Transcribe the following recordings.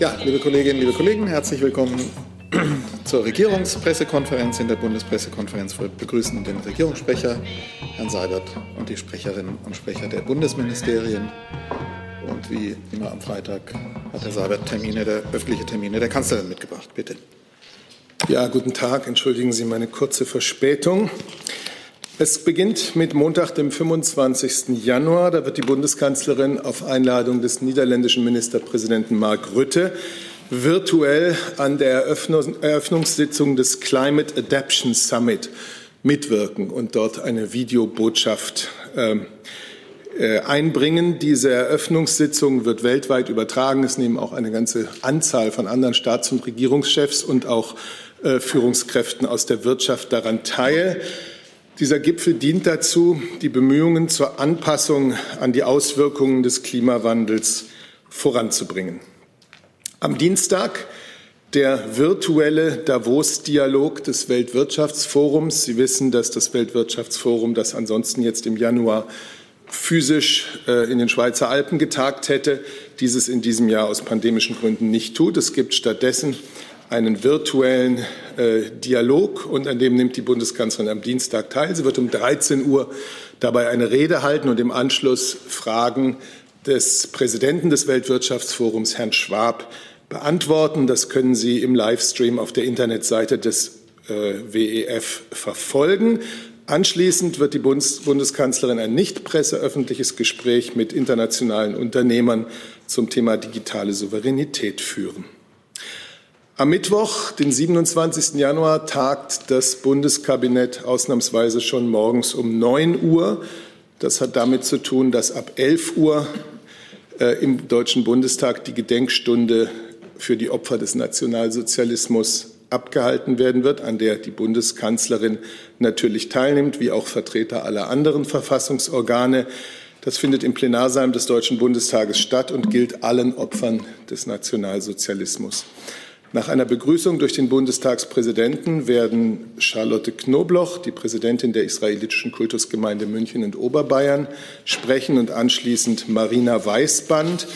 Ja, liebe Kolleginnen, liebe Kollegen, herzlich willkommen zur Regierungspressekonferenz. In der Bundespressekonferenz wir begrüßen den Regierungssprecher, Herrn Seibert, und die Sprecherinnen und Sprecher der Bundesministerien. Und wie immer am Freitag hat Herr Seibert Termine der, öffentliche Termine der Kanzlerin mitgebracht. Bitte. Ja, guten Tag. Entschuldigen Sie meine kurze Verspätung. Es beginnt mit Montag, dem 25. Januar. Da wird die Bundeskanzlerin auf Einladung des niederländischen Ministerpräsidenten Mark Rutte virtuell an der Eröffnungssitzung des Climate Adaptation Summit mitwirken und dort eine Videobotschaft ähm, äh, einbringen. Diese Eröffnungssitzung wird weltweit übertragen. Es nehmen auch eine ganze Anzahl von anderen Staats- und Regierungschefs und auch äh, Führungskräften aus der Wirtschaft daran teil. Dieser Gipfel dient dazu, die Bemühungen zur Anpassung an die Auswirkungen des Klimawandels voranzubringen. Am Dienstag der virtuelle Davos-Dialog des Weltwirtschaftsforums. Sie wissen, dass das Weltwirtschaftsforum, das ansonsten jetzt im Januar physisch äh, in den Schweizer Alpen getagt hätte, dieses in diesem Jahr aus pandemischen Gründen nicht tut. Es gibt stattdessen einen virtuellen äh, Dialog und an dem nimmt die Bundeskanzlerin am Dienstag teil. Sie wird um 13 Uhr dabei eine Rede halten und im Anschluss Fragen des Präsidenten des Weltwirtschaftsforums, Herrn Schwab, beantworten. Das können Sie im Livestream auf der Internetseite des äh, WEF verfolgen. Anschließend wird die Bundes Bundeskanzlerin ein nicht presseöffentliches Gespräch mit internationalen Unternehmern zum Thema digitale Souveränität führen. Am Mittwoch, den 27. Januar, tagt das Bundeskabinett ausnahmsweise schon morgens um 9 Uhr. Das hat damit zu tun, dass ab 11 Uhr äh, im Deutschen Bundestag die Gedenkstunde für die Opfer des Nationalsozialismus abgehalten werden wird, an der die Bundeskanzlerin natürlich teilnimmt, wie auch Vertreter aller anderen Verfassungsorgane. Das findet im Plenarsaal des Deutschen Bundestages statt und gilt allen Opfern des Nationalsozialismus. Nach einer Begrüßung durch den Bundestagspräsidenten werden Charlotte Knobloch, die Präsidentin der israelitischen Kultusgemeinde München und Oberbayern, sprechen und anschließend Marina Weißband.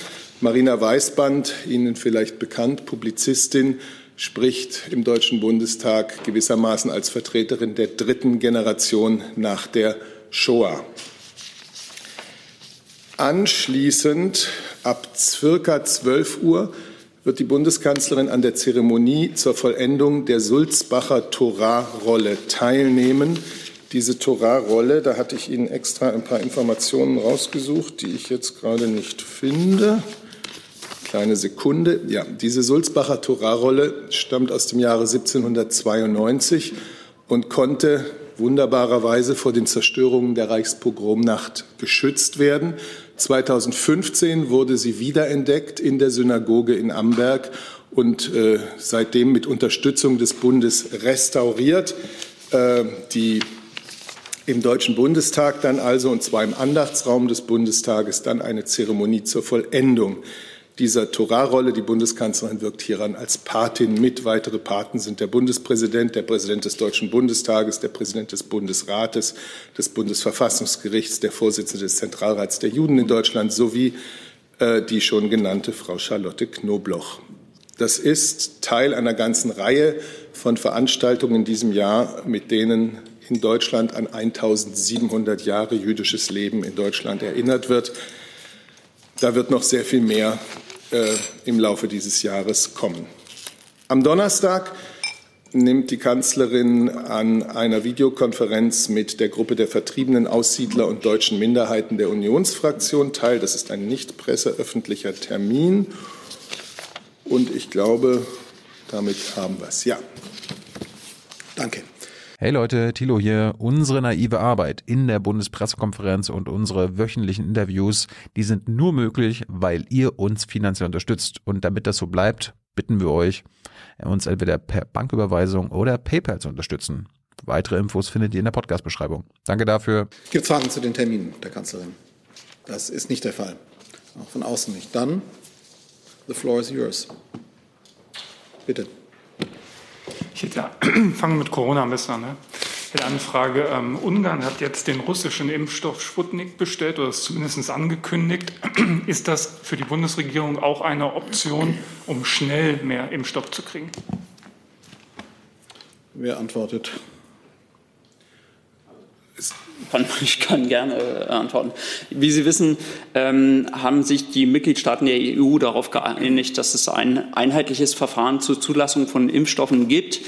Marina Weißband, Ihnen vielleicht bekannt, Publizistin, spricht im Deutschen Bundestag gewissermaßen als Vertreterin der dritten Generation nach der Shoah. Anschließend ab circa 12 Uhr wird die Bundeskanzlerin an der Zeremonie zur Vollendung der Sulzbacher Torah-Rolle teilnehmen. Diese Torah-Rolle, da hatte ich Ihnen extra ein paar Informationen rausgesucht, die ich jetzt gerade nicht finde. Kleine Sekunde. Ja, diese Sulzbacher Torah-Rolle stammt aus dem Jahre 1792 und konnte wunderbarerweise vor den Zerstörungen der Reichspogromnacht geschützt werden. 2015 wurde sie wiederentdeckt in der Synagoge in Amberg und äh, seitdem mit Unterstützung des Bundes restauriert. Äh, die im Deutschen Bundestag dann also, und zwar im Andachtsraum des Bundestages, dann eine Zeremonie zur Vollendung dieser Torahrolle. Die Bundeskanzlerin wirkt hieran als Patin mit. Weitere Paten sind der Bundespräsident, der Präsident des Deutschen Bundestages, der Präsident des Bundesrates, des Bundesverfassungsgerichts, der Vorsitzende des Zentralrats der Juden in Deutschland sowie äh, die schon genannte Frau Charlotte Knobloch. Das ist Teil einer ganzen Reihe von Veranstaltungen in diesem Jahr, mit denen in Deutschland an 1700 Jahre jüdisches Leben in Deutschland erinnert wird. Da wird noch sehr viel mehr äh, im Laufe dieses Jahres kommen. Am Donnerstag nimmt die Kanzlerin an einer Videokonferenz mit der Gruppe der vertriebenen Aussiedler und deutschen Minderheiten der Unionsfraktion teil. Das ist ein nicht presseöffentlicher Termin. Und ich glaube, damit haben wir es. Ja. Danke. Hey Leute, Thilo hier. Unsere naive Arbeit in der Bundespressekonferenz und unsere wöchentlichen Interviews, die sind nur möglich, weil ihr uns finanziell unterstützt. Und damit das so bleibt, bitten wir euch, uns entweder per Banküberweisung oder PayPal zu unterstützen. Weitere Infos findet ihr in der Podcast-Beschreibung. Danke dafür. Gibt es Fragen zu den Terminen der Kanzlerin? Das ist nicht der Fall. Auch von außen nicht. Dann, the floor is yours. Bitte. Ich hätte ja, fangen mit Corona an. Ne? Eine Anfrage. Ähm, Ungarn hat jetzt den russischen Impfstoff Sputnik bestellt oder es zumindest angekündigt. Ist das für die Bundesregierung auch eine Option, um schnell mehr Impfstoff zu kriegen? Wer antwortet? Ich kann gerne äh, antworten. Wie Sie wissen, ähm, haben sich die Mitgliedstaaten der EU darauf geeinigt, dass es ein einheitliches Verfahren zur Zulassung von Impfstoffen gibt.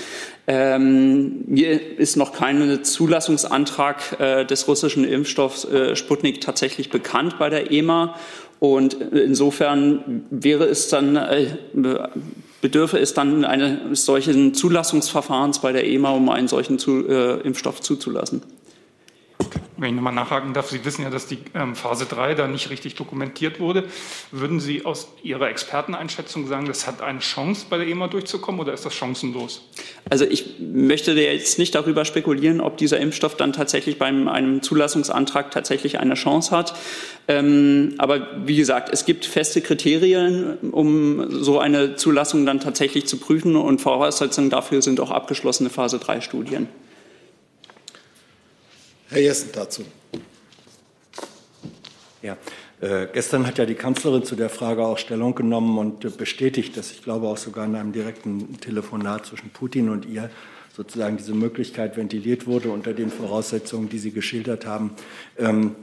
Ähm, mir ist noch kein Zulassungsantrag äh, des russischen Impfstoffs äh, Sputnik tatsächlich bekannt bei der EMA. Und insofern wäre es dann, äh, bedürfe es dann eines solchen Zulassungsverfahrens bei der EMA, um einen solchen zu, äh, Impfstoff zuzulassen. Wenn ich nochmal nachhaken darf, Sie wissen ja, dass die ähm, Phase 3 da nicht richtig dokumentiert wurde. Würden Sie aus Ihrer Experteneinschätzung sagen, das hat eine Chance, bei der EMA durchzukommen oder ist das chancenlos? Also ich möchte jetzt nicht darüber spekulieren, ob dieser Impfstoff dann tatsächlich bei einem Zulassungsantrag tatsächlich eine Chance hat. Ähm, aber wie gesagt, es gibt feste Kriterien, um so eine Zulassung dann tatsächlich zu prüfen und Voraussetzungen dafür sind auch abgeschlossene Phase 3 Studien. Herr Jessen dazu. Ja, äh, gestern hat ja die Kanzlerin zu der Frage auch Stellung genommen und äh, bestätigt, dass ich glaube auch sogar in einem direkten Telefonat zwischen Putin und ihr sozusagen diese Möglichkeit ventiliert wurde unter den Voraussetzungen, die Sie geschildert haben. Ähm,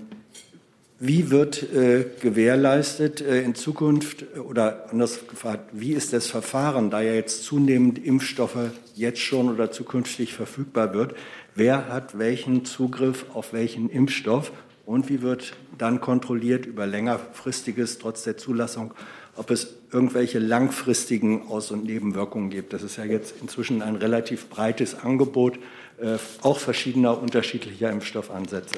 wie wird äh, gewährleistet äh, in Zukunft äh, oder anders gefragt, wie ist das Verfahren, da ja jetzt zunehmend Impfstoffe jetzt schon oder zukünftig verfügbar wird? Wer hat welchen Zugriff auf welchen Impfstoff und wie wird dann kontrolliert über längerfristiges, trotz der Zulassung, ob es irgendwelche langfristigen Aus- und Nebenwirkungen gibt. Das ist ja jetzt inzwischen ein relativ breites Angebot, äh, auch verschiedener unterschiedlicher Impfstoffansätze.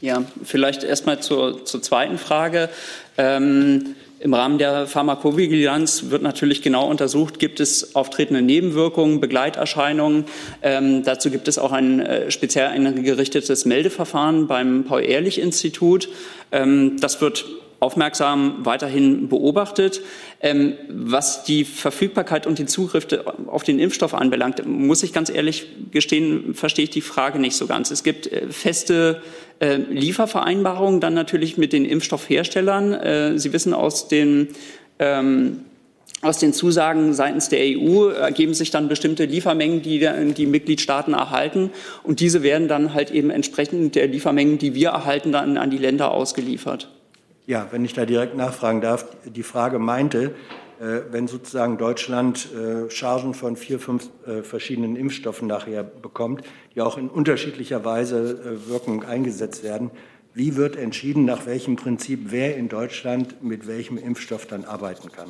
Ja, vielleicht erstmal zur, zur zweiten Frage. Ähm, im Rahmen der Pharmakovigilanz wird natürlich genau untersucht, gibt es auftretende Nebenwirkungen, Begleiterscheinungen. Ähm, dazu gibt es auch ein äh, speziell eingerichtetes Meldeverfahren beim Paul-Ehrlich-Institut. Ähm, das wird aufmerksam weiterhin beobachtet. Ähm, was die Verfügbarkeit und die Zugriffe auf den Impfstoff anbelangt, muss ich ganz ehrlich gestehen, verstehe ich die Frage nicht so ganz. Es gibt äh, feste äh, Liefervereinbarungen dann natürlich mit den Impfstoffherstellern. Äh, Sie wissen aus den ähm, aus den Zusagen seitens der EU ergeben sich dann bestimmte Liefermengen, die die Mitgliedstaaten erhalten. Und diese werden dann halt eben entsprechend der Liefermengen, die wir erhalten, dann an die Länder ausgeliefert. Ja, wenn ich da direkt nachfragen darf, die Frage meinte, wenn sozusagen Deutschland äh, Chargen von vier, fünf äh, verschiedenen Impfstoffen nachher bekommt, die auch in unterschiedlicher Weise Wirkung eingesetzt werden, wie wird entschieden, nach welchem Prinzip wer in Deutschland mit welchem Impfstoff dann arbeiten kann?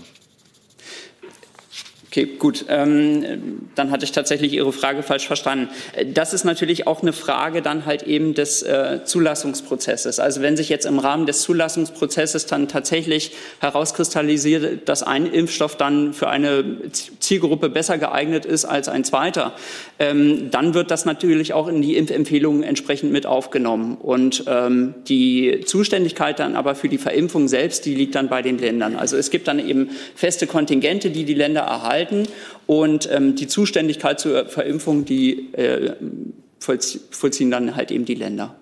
Okay, gut. Ähm, dann hatte ich tatsächlich Ihre Frage falsch verstanden. Das ist natürlich auch eine Frage dann halt eben des äh, Zulassungsprozesses. Also wenn sich jetzt im Rahmen des Zulassungsprozesses dann tatsächlich herauskristallisiert, dass ein Impfstoff dann für eine Zielgruppe besser geeignet ist als ein zweiter, ähm, dann wird das natürlich auch in die Impfempfehlungen entsprechend mit aufgenommen. Und ähm, die Zuständigkeit dann aber für die Verimpfung selbst, die liegt dann bei den Ländern. Also es gibt dann eben feste Kontingente, die die Länder erhalten halten. Und ähm, die Zuständigkeit zur Verimpfung, die äh, vollziehen dann halt eben die Länder.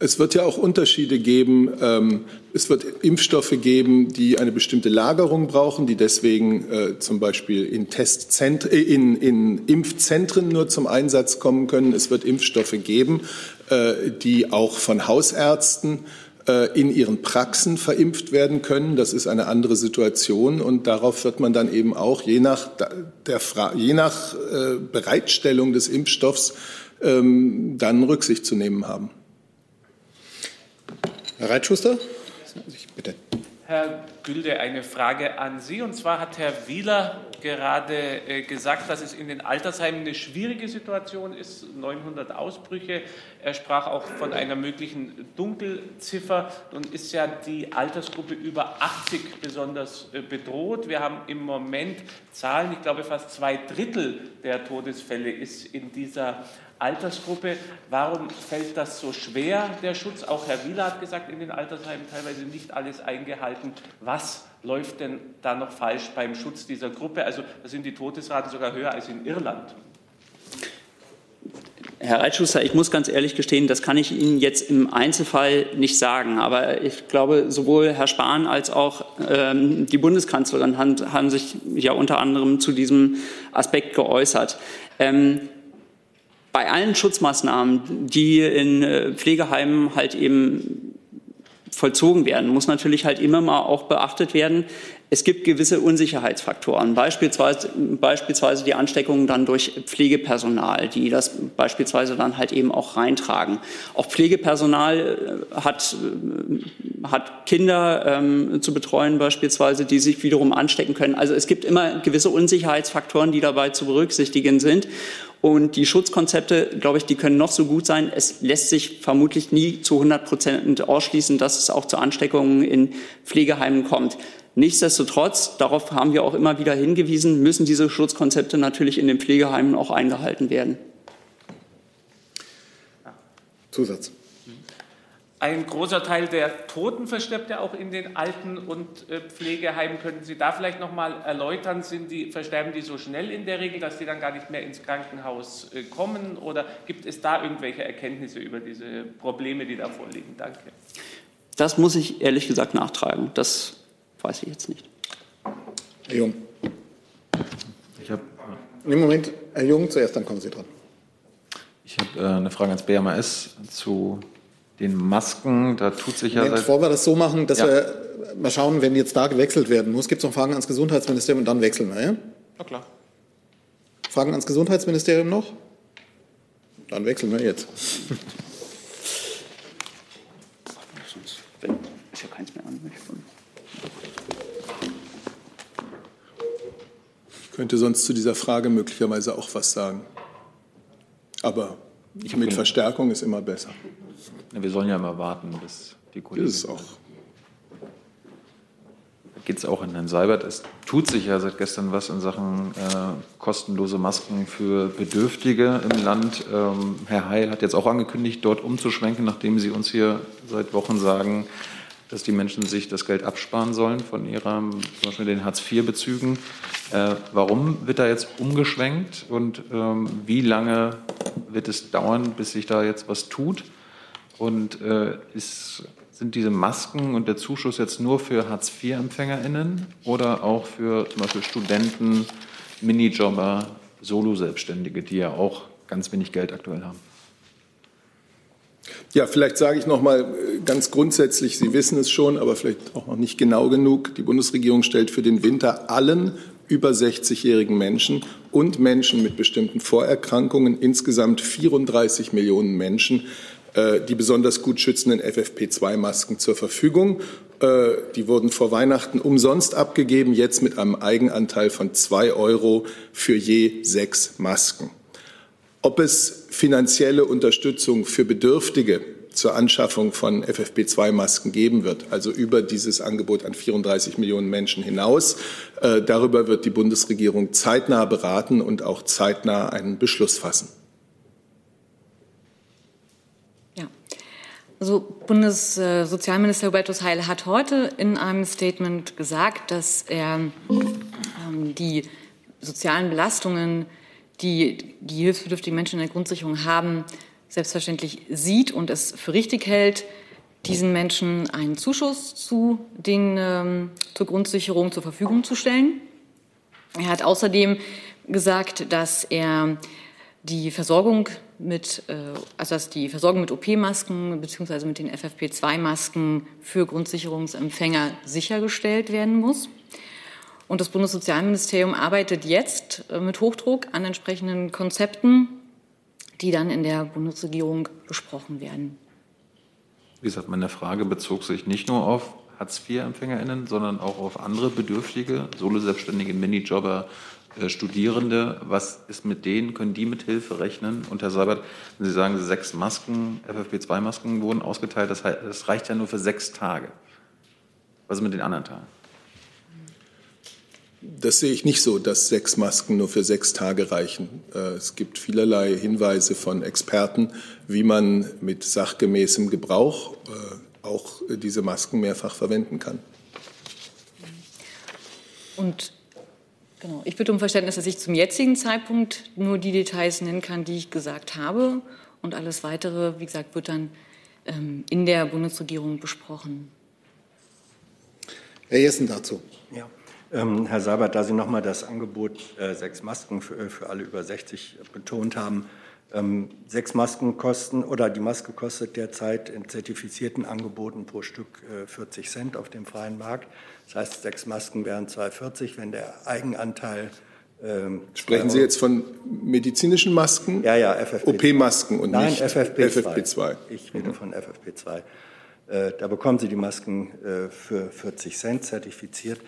Es wird ja auch Unterschiede geben. Ähm, es wird Impfstoffe geben, die eine bestimmte Lagerung brauchen, die deswegen äh, zum Beispiel in, äh, in, in Impfzentren nur zum Einsatz kommen können. Es wird Impfstoffe geben, äh, die auch von Hausärzten äh, in ihren Praxen verimpft werden können. Das ist eine andere Situation und darauf wird man dann eben auch je nach, der Fra je nach äh, Bereitstellung des Impfstoffs ähm, dann Rücksicht zu nehmen haben. Herr Reitschuster, bitte. Herr Gülde, eine Frage an Sie. Und zwar hat Herr Wieler gerade äh, gesagt, dass es in den Altersheimen eine schwierige Situation ist, 900 Ausbrüche. Er sprach auch von einer möglichen Dunkelziffer. Nun ist ja die Altersgruppe über 80 besonders äh, bedroht. Wir haben im Moment Zahlen, ich glaube fast zwei Drittel der Todesfälle ist in dieser Altersgruppe. Warum fällt das so schwer, der Schutz? Auch Herr Wieler hat gesagt, in den Altersheimen teilweise nicht alles eingehalten. Was läuft denn da noch falsch beim Schutz dieser Gruppe? Also da sind die Todesraten sogar höher als in Irland. Herr Reitschuster, ich muss ganz ehrlich gestehen, das kann ich Ihnen jetzt im Einzelfall nicht sagen. Aber ich glaube, sowohl Herr Spahn als auch ähm, die Bundeskanzlerin haben, haben, sich ja unter anderem zu diesem Aspekt geäußert. Ähm, bei allen Schutzmaßnahmen, die in äh, Pflegeheimen halt eben vollzogen werden, muss natürlich halt immer mal auch beachtet werden, es gibt gewisse Unsicherheitsfaktoren, beispielsweise, beispielsweise die Ansteckungen dann durch Pflegepersonal, die das beispielsweise dann halt eben auch reintragen. Auch Pflegepersonal äh, hat, äh, hat Kinder ähm, zu betreuen beispielsweise, die sich wiederum anstecken können. Also es gibt immer gewisse Unsicherheitsfaktoren, die dabei zu berücksichtigen sind. Und die Schutzkonzepte, glaube ich, die können noch so gut sein. Es lässt sich vermutlich nie zu 100 Prozent ausschließen, dass es auch zu Ansteckungen in Pflegeheimen kommt. Nichtsdestotrotz, darauf haben wir auch immer wieder hingewiesen, müssen diese Schutzkonzepte natürlich in den Pflegeheimen auch eingehalten werden. Zusatz. Ein großer Teil der Toten verstirbt ja auch in den Alten- und äh, Pflegeheimen. Könnten Sie da vielleicht noch mal erläutern, sind die, versterben die so schnell in der Regel, dass die dann gar nicht mehr ins Krankenhaus äh, kommen? Oder gibt es da irgendwelche Erkenntnisse über diese Probleme, die da vorliegen? Danke. Das muss ich ehrlich gesagt nachtragen. Das weiß ich jetzt nicht. Herr Jung. Ich habe. Im Moment, Herr Jung, zuerst, dann kommen Sie dran. Ich habe äh, eine Frage ans BMAS zu den Masken. Da tut sich ja. Moment, bevor wir das so machen, dass ja. wir mal schauen, wenn jetzt da gewechselt werden muss, gibt es noch Fragen ans Gesundheitsministerium und dann wechseln wir, ja? Na klar. Fragen ans Gesundheitsministerium noch? Dann wechseln wir jetzt. Ist ja keins mehr an. könnte sonst zu dieser Frage möglicherweise auch was sagen. Aber mit Verstärkung ist immer besser. Ja, wir sollen ja immer warten, bis die Kollegen. Das ist auch. Da geht es auch an Herrn Seibert. Es tut sich ja seit gestern was in Sachen äh, kostenlose Masken für Bedürftige im Land. Ähm, Herr Heil hat jetzt auch angekündigt, dort umzuschwenken, nachdem Sie uns hier seit Wochen sagen, dass die Menschen sich das Geld absparen sollen von ihrem, zum Beispiel den Hartz-IV-Bezügen. Äh, warum wird da jetzt umgeschwenkt und ähm, wie lange wird es dauern, bis sich da jetzt was tut? Und äh, ist, sind diese Masken und der Zuschuss jetzt nur für Hartz-IV-EmpfängerInnen oder auch für zum Beispiel Studenten, Minijobber, Solo-Selbstständige, die ja auch ganz wenig Geld aktuell haben? Ja, vielleicht sage ich noch mal äh, ganz grundsätzlich, Sie wissen es schon, aber vielleicht auch noch nicht genau genug. Die Bundesregierung stellt für den Winter allen über 60-jährigen Menschen und Menschen mit bestimmten Vorerkrankungen, insgesamt 34 Millionen Menschen, äh, die besonders gut schützenden FFP2-Masken zur Verfügung. Äh, die wurden vor Weihnachten umsonst abgegeben, jetzt mit einem Eigenanteil von zwei Euro für je sechs Masken. Ob es finanzielle Unterstützung für Bedürftige zur Anschaffung von FFP2-Masken geben wird, also über dieses Angebot an 34 Millionen Menschen hinaus. Äh, darüber wird die Bundesregierung zeitnah beraten und auch zeitnah einen Beschluss fassen. Also Bundessozialminister Hubertus Heil hat heute in einem Statement gesagt, dass er ähm, die sozialen Belastungen die die hilfsbedürftigen Menschen in der Grundsicherung haben, selbstverständlich sieht und es für richtig hält, diesen Menschen einen Zuschuss zu den, ähm, zur Grundsicherung zur Verfügung zu stellen. Er hat außerdem gesagt, dass er die Versorgung mit, äh, also dass die Versorgung mit OP-Masken bzw. mit den FFP2-Masken für Grundsicherungsempfänger sichergestellt werden muss. Und das Bundessozialministerium arbeitet jetzt äh, mit Hochdruck an entsprechenden Konzepten, die dann in der Bundesregierung besprochen werden. Wie gesagt, meine Frage bezog sich nicht nur auf Hartz-IV-EmpfängerInnen, sondern auch auf andere Bedürftige, Solo-Selbstständige, Minijobber, äh, Studierende. Was ist mit denen? Können die mit Hilfe rechnen? Und Herr Seibert, wenn Sie sagen, sechs Masken, FFP2-Masken wurden ausgeteilt, das, heißt, das reicht ja nur für sechs Tage. Was ist mit den anderen Tagen? Das sehe ich nicht so, dass sechs Masken nur für sechs Tage reichen. Äh, es gibt vielerlei Hinweise von Experten, wie man mit sachgemäßem Gebrauch äh, auch diese Masken mehrfach verwenden kann. Und Genau. Ich bitte um Verständnis, dass ich zum jetzigen Zeitpunkt nur die Details nennen kann, die ich gesagt habe. Und alles Weitere, wie gesagt, wird dann ähm, in der Bundesregierung besprochen. Herr Jessen dazu. Ja. Ähm, Herr Seibert, da Sie noch mal das Angebot äh, sechs Masken für, äh, für, alle über 60 betont haben, ähm, sechs Masken kosten oder die Maske kostet derzeit in zertifizierten Angeboten pro Stück äh, 40 Cent auf dem freien Markt. Das heißt, sechs Masken wären 2,40, wenn der Eigenanteil ähm, Sprechen Sie jetzt von medizinischen Masken? Ja, ja, FFP2. OP-Masken und Nein, nicht FFP2. FFP2. Ich rede mhm. von FFP2. Äh, da bekommen Sie die Masken äh, für 40 Cent zertifiziert.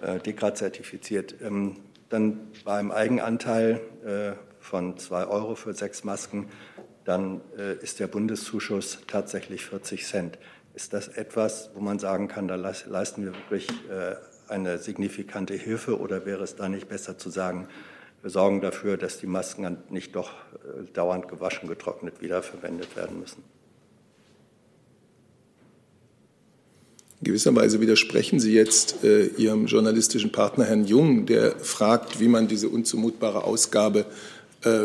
Äh, Degrad zertifiziert. Ähm, dann beim Eigenanteil äh, von 2 Euro für sechs Masken, dann äh, ist der Bundeszuschuss tatsächlich 40 Cent. Ist das etwas, wo man sagen kann, da leisten wir wirklich eine signifikante Hilfe oder wäre es da nicht besser zu sagen, wir sorgen dafür, dass die Masken nicht doch dauernd gewaschen, getrocknet wiederverwendet werden müssen? Gewisserweise widersprechen Sie jetzt äh, Ihrem journalistischen Partner Herrn Jung, der fragt, wie man diese unzumutbare Ausgabe, äh,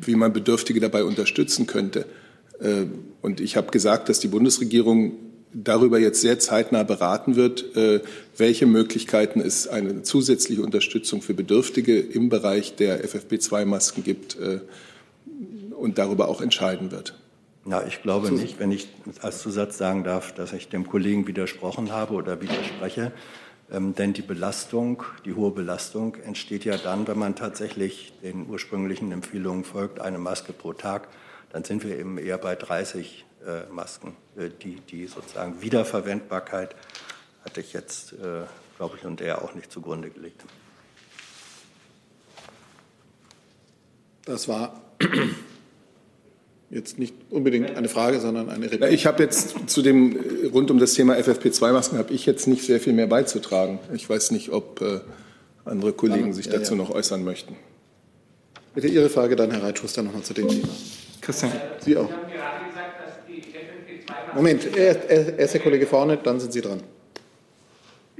wie man Bedürftige dabei unterstützen könnte. Äh, und ich habe gesagt, dass die Bundesregierung darüber jetzt sehr zeitnah beraten wird, äh, welche Möglichkeiten es eine zusätzliche Unterstützung für Bedürftige im Bereich der FFP2-Masken gibt äh, und darüber auch entscheiden wird. Ja, ich glaube nicht, wenn ich als Zusatz sagen darf, dass ich dem Kollegen widersprochen habe oder widerspreche. Ähm, denn die Belastung, die hohe Belastung entsteht ja dann, wenn man tatsächlich den ursprünglichen Empfehlungen folgt, eine Maske pro Tag. Dann sind wir eben eher bei 30 äh, Masken. Äh, die, die sozusagen Wiederverwendbarkeit hatte ich jetzt, äh, glaube ich, und er auch nicht zugrunde gelegt. Das war Jetzt nicht unbedingt eine Frage, sondern eine Replik. Ich habe jetzt zu dem, rund um das Thema FFP2-Masken, habe ich jetzt nicht sehr viel mehr beizutragen. Ich weiß nicht, ob äh, andere Kollegen ja, sich dazu ja. noch äußern möchten. Bitte Ihre Frage dann, Herr Reitschuster, nochmal zu dem Thema. Christian, Sie auch. Moment, erst der Kollege vorne, dann sind Sie dran.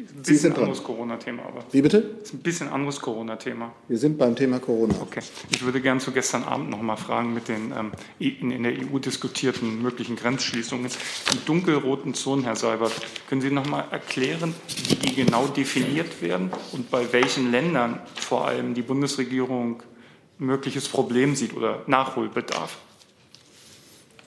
Ein bisschen Sie sind anderes Corona-Thema, aber. Wie bitte? Ist ein bisschen anderes Corona-Thema. Wir sind beim Thema Corona. Okay. Ich würde gerne zu gestern Abend noch mal fragen mit den ähm, in der EU diskutierten möglichen Grenzschließungen. Die dunkelroten Zonen, Herr Seibert, können Sie noch mal erklären, wie die genau definiert werden und bei welchen Ländern vor allem die Bundesregierung mögliches Problem sieht oder Nachholbedarf?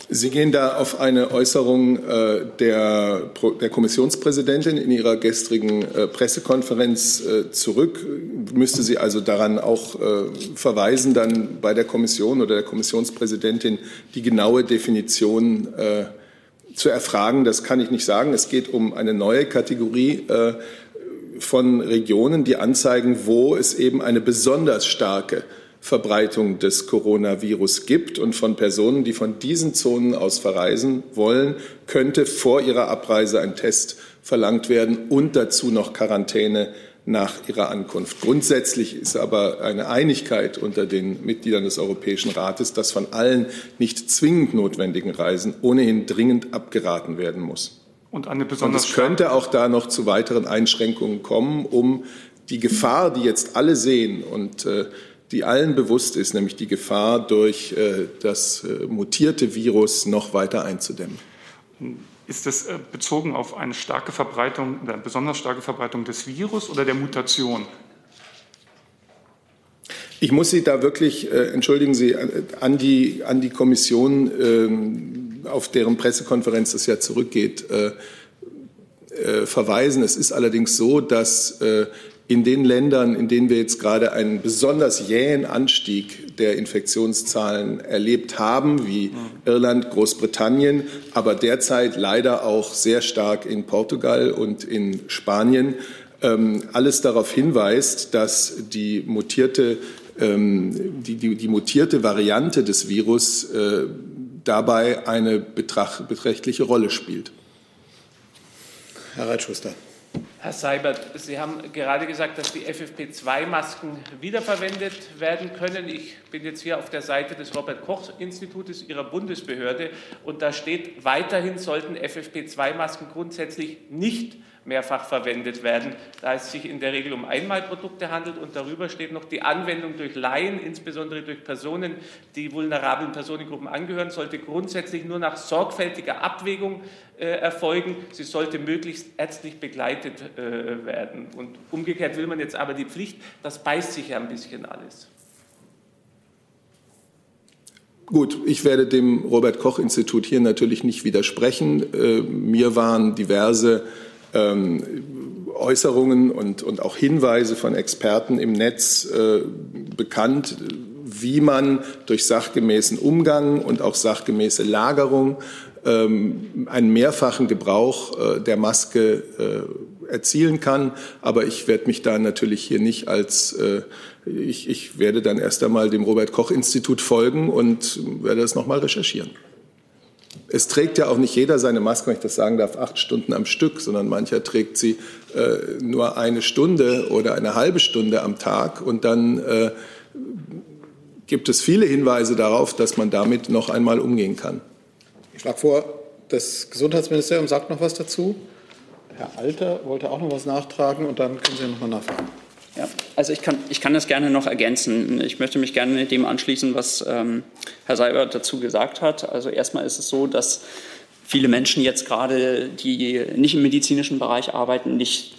Sie gehen da auf eine Äußerung äh, der, der, Kommissionspräsidentin in ihrer gestrigen äh, Pressekonferenz äh, zurück. Müsste sie also daran auch äh, verweisen, dann bei der Kommission oder der Kommissionspräsidentin die genaue Definition äh, zu erfragen. Das kann ich nicht sagen. Es geht um eine neue Kategorie äh, von Regionen, die anzeigen, wo es eben eine besonders starke Verbreitung des Coronavirus gibt. Und von Personen, die von diesen Zonen aus verreisen wollen, könnte vor ihrer Abreise ein Test verlangt werden und dazu noch Quarantäne nach ihrer Ankunft. Grundsätzlich ist aber eine Einigkeit unter den Mitgliedern des Europäischen Rates, dass von allen nicht zwingend notwendigen Reisen ohnehin dringend abgeraten werden muss. Und eine besonders und es könnte auch da noch zu weiteren Einschränkungen kommen, um die Gefahr, die jetzt alle sehen und äh, die allen bewusst ist, nämlich die Gefahr durch äh, das äh, mutierte Virus noch weiter einzudämmen. Ist das äh, bezogen auf eine starke Verbreitung, eine besonders starke Verbreitung des Virus oder der Mutation? Ich muss Sie da wirklich, entschuldigen Sie, an die, an die Kommission, äh, auf deren Pressekonferenz es ja zurückgeht, verweisen. Es ist allerdings so, dass in den Ländern, in denen wir jetzt gerade einen besonders jähen Anstieg der Infektionszahlen erlebt haben, wie Irland, Großbritannien, aber derzeit leider auch sehr stark in Portugal und in Spanien, ähm, alles darauf hinweist, dass die mutierte, ähm, die, die, die mutierte Variante des Virus äh, dabei eine beträchtliche Rolle spielt. Herr Reitschuster. Herr Seibert, Sie haben gerade gesagt, dass die FFP2-Masken wiederverwendet werden können. Ich bin jetzt hier auf der Seite des Robert-Koch-Institutes Ihrer Bundesbehörde und da steht, weiterhin sollten FFP2-Masken grundsätzlich nicht mehrfach verwendet werden, da es sich in der Regel um Einmalprodukte handelt und darüber steht noch die Anwendung durch Laien, insbesondere durch Personen, die vulnerablen Personengruppen angehören, sollte grundsätzlich nur nach sorgfältiger Abwägung äh, erfolgen. Sie sollte möglichst ärztlich begleitet äh, werden. Und umgekehrt will man jetzt aber die Pflicht, das beißt sich ja ein bisschen alles. Gut, ich werde dem Robert Koch Institut hier natürlich nicht widersprechen. Äh, mir waren diverse ähm, Äußerungen und, und auch Hinweise von Experten im Netz äh, bekannt, wie man durch sachgemäßen Umgang und auch sachgemäße Lagerung ähm, einen mehrfachen Gebrauch äh, der Maske äh, erzielen kann. Aber ich werde mich da natürlich hier nicht als äh, ich, ich werde dann erst einmal dem Robert Koch Institut folgen und werde das nochmal recherchieren. Es trägt ja auch nicht jeder seine Maske, wenn ich das sagen darf, acht Stunden am Stück, sondern mancher trägt sie äh, nur eine Stunde oder eine halbe Stunde am Tag. Und dann äh, gibt es viele Hinweise darauf, dass man damit noch einmal umgehen kann. Ich schlage vor, das Gesundheitsministerium sagt noch was dazu. Herr Alter wollte auch noch was nachtragen und dann können Sie noch mal nachfragen. Ja, also ich kann, ich kann das gerne noch ergänzen. Ich möchte mich gerne dem anschließen, was ähm, Herr Seibert dazu gesagt hat. Also erstmal ist es so, dass viele Menschen jetzt gerade, die nicht im medizinischen Bereich arbeiten, nicht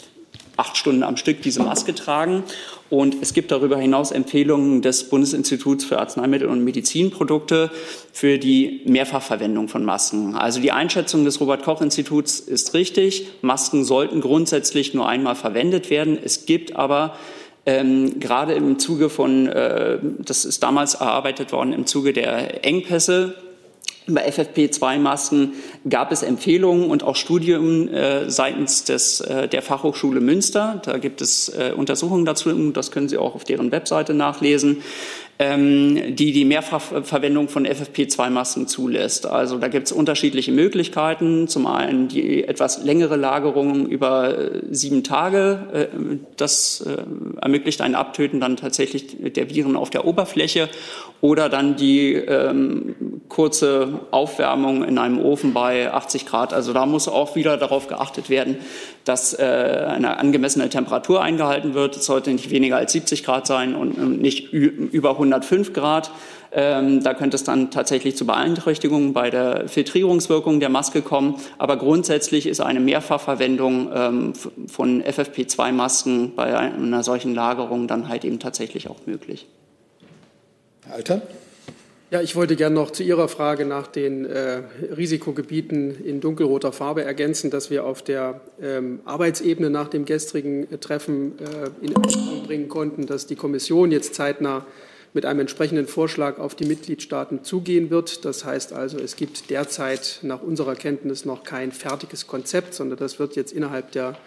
acht Stunden am Stück diese Maske tragen. Und es gibt darüber hinaus Empfehlungen des Bundesinstituts für Arzneimittel und Medizinprodukte für die Mehrfachverwendung von Masken. Also die Einschätzung des Robert Koch Instituts ist richtig. Masken sollten grundsätzlich nur einmal verwendet werden. Es gibt aber ähm, gerade im Zuge von, äh, das ist damals erarbeitet worden, im Zuge der Engpässe bei FFP2-Masken gab es Empfehlungen und auch Studien äh, seitens des, äh, der Fachhochschule Münster. Da gibt es äh, Untersuchungen dazu, das können Sie auch auf deren Webseite nachlesen, die die Mehrfachverwendung von FFP2-Masken zulässt. Also da gibt es unterschiedliche Möglichkeiten. Zum einen die etwas längere Lagerung über äh, sieben Tage. Äh, das äh, ermöglicht ein Abtöten dann tatsächlich der Viren auf der Oberfläche oder dann die ähm, kurze Aufwärmung in einem Ofen bei 80 Grad. Also da muss auch wieder darauf geachtet werden, dass eine angemessene Temperatur eingehalten wird. Es sollte nicht weniger als 70 Grad sein und nicht über 105 Grad. Ähm, da könnte es dann tatsächlich zu Beeinträchtigungen bei der Filtrierungswirkung der Maske kommen. Aber grundsätzlich ist eine Mehrfachverwendung ähm, von FFP2-Masken bei einer solchen Lagerung dann halt eben tatsächlich auch möglich. Herr Alter? Ja, ich wollte gerne noch zu Ihrer Frage nach den äh, Risikogebieten in dunkelroter Farbe ergänzen, dass wir auf der ähm, Arbeitsebene nach dem gestrigen äh, Treffen äh, in Erfahrung bringen konnten, dass die Kommission jetzt zeitnah mit einem entsprechenden Vorschlag auf die Mitgliedstaaten zugehen wird. Das heißt also, es gibt derzeit nach unserer Kenntnis noch kein fertiges Konzept, sondern das wird jetzt innerhalb der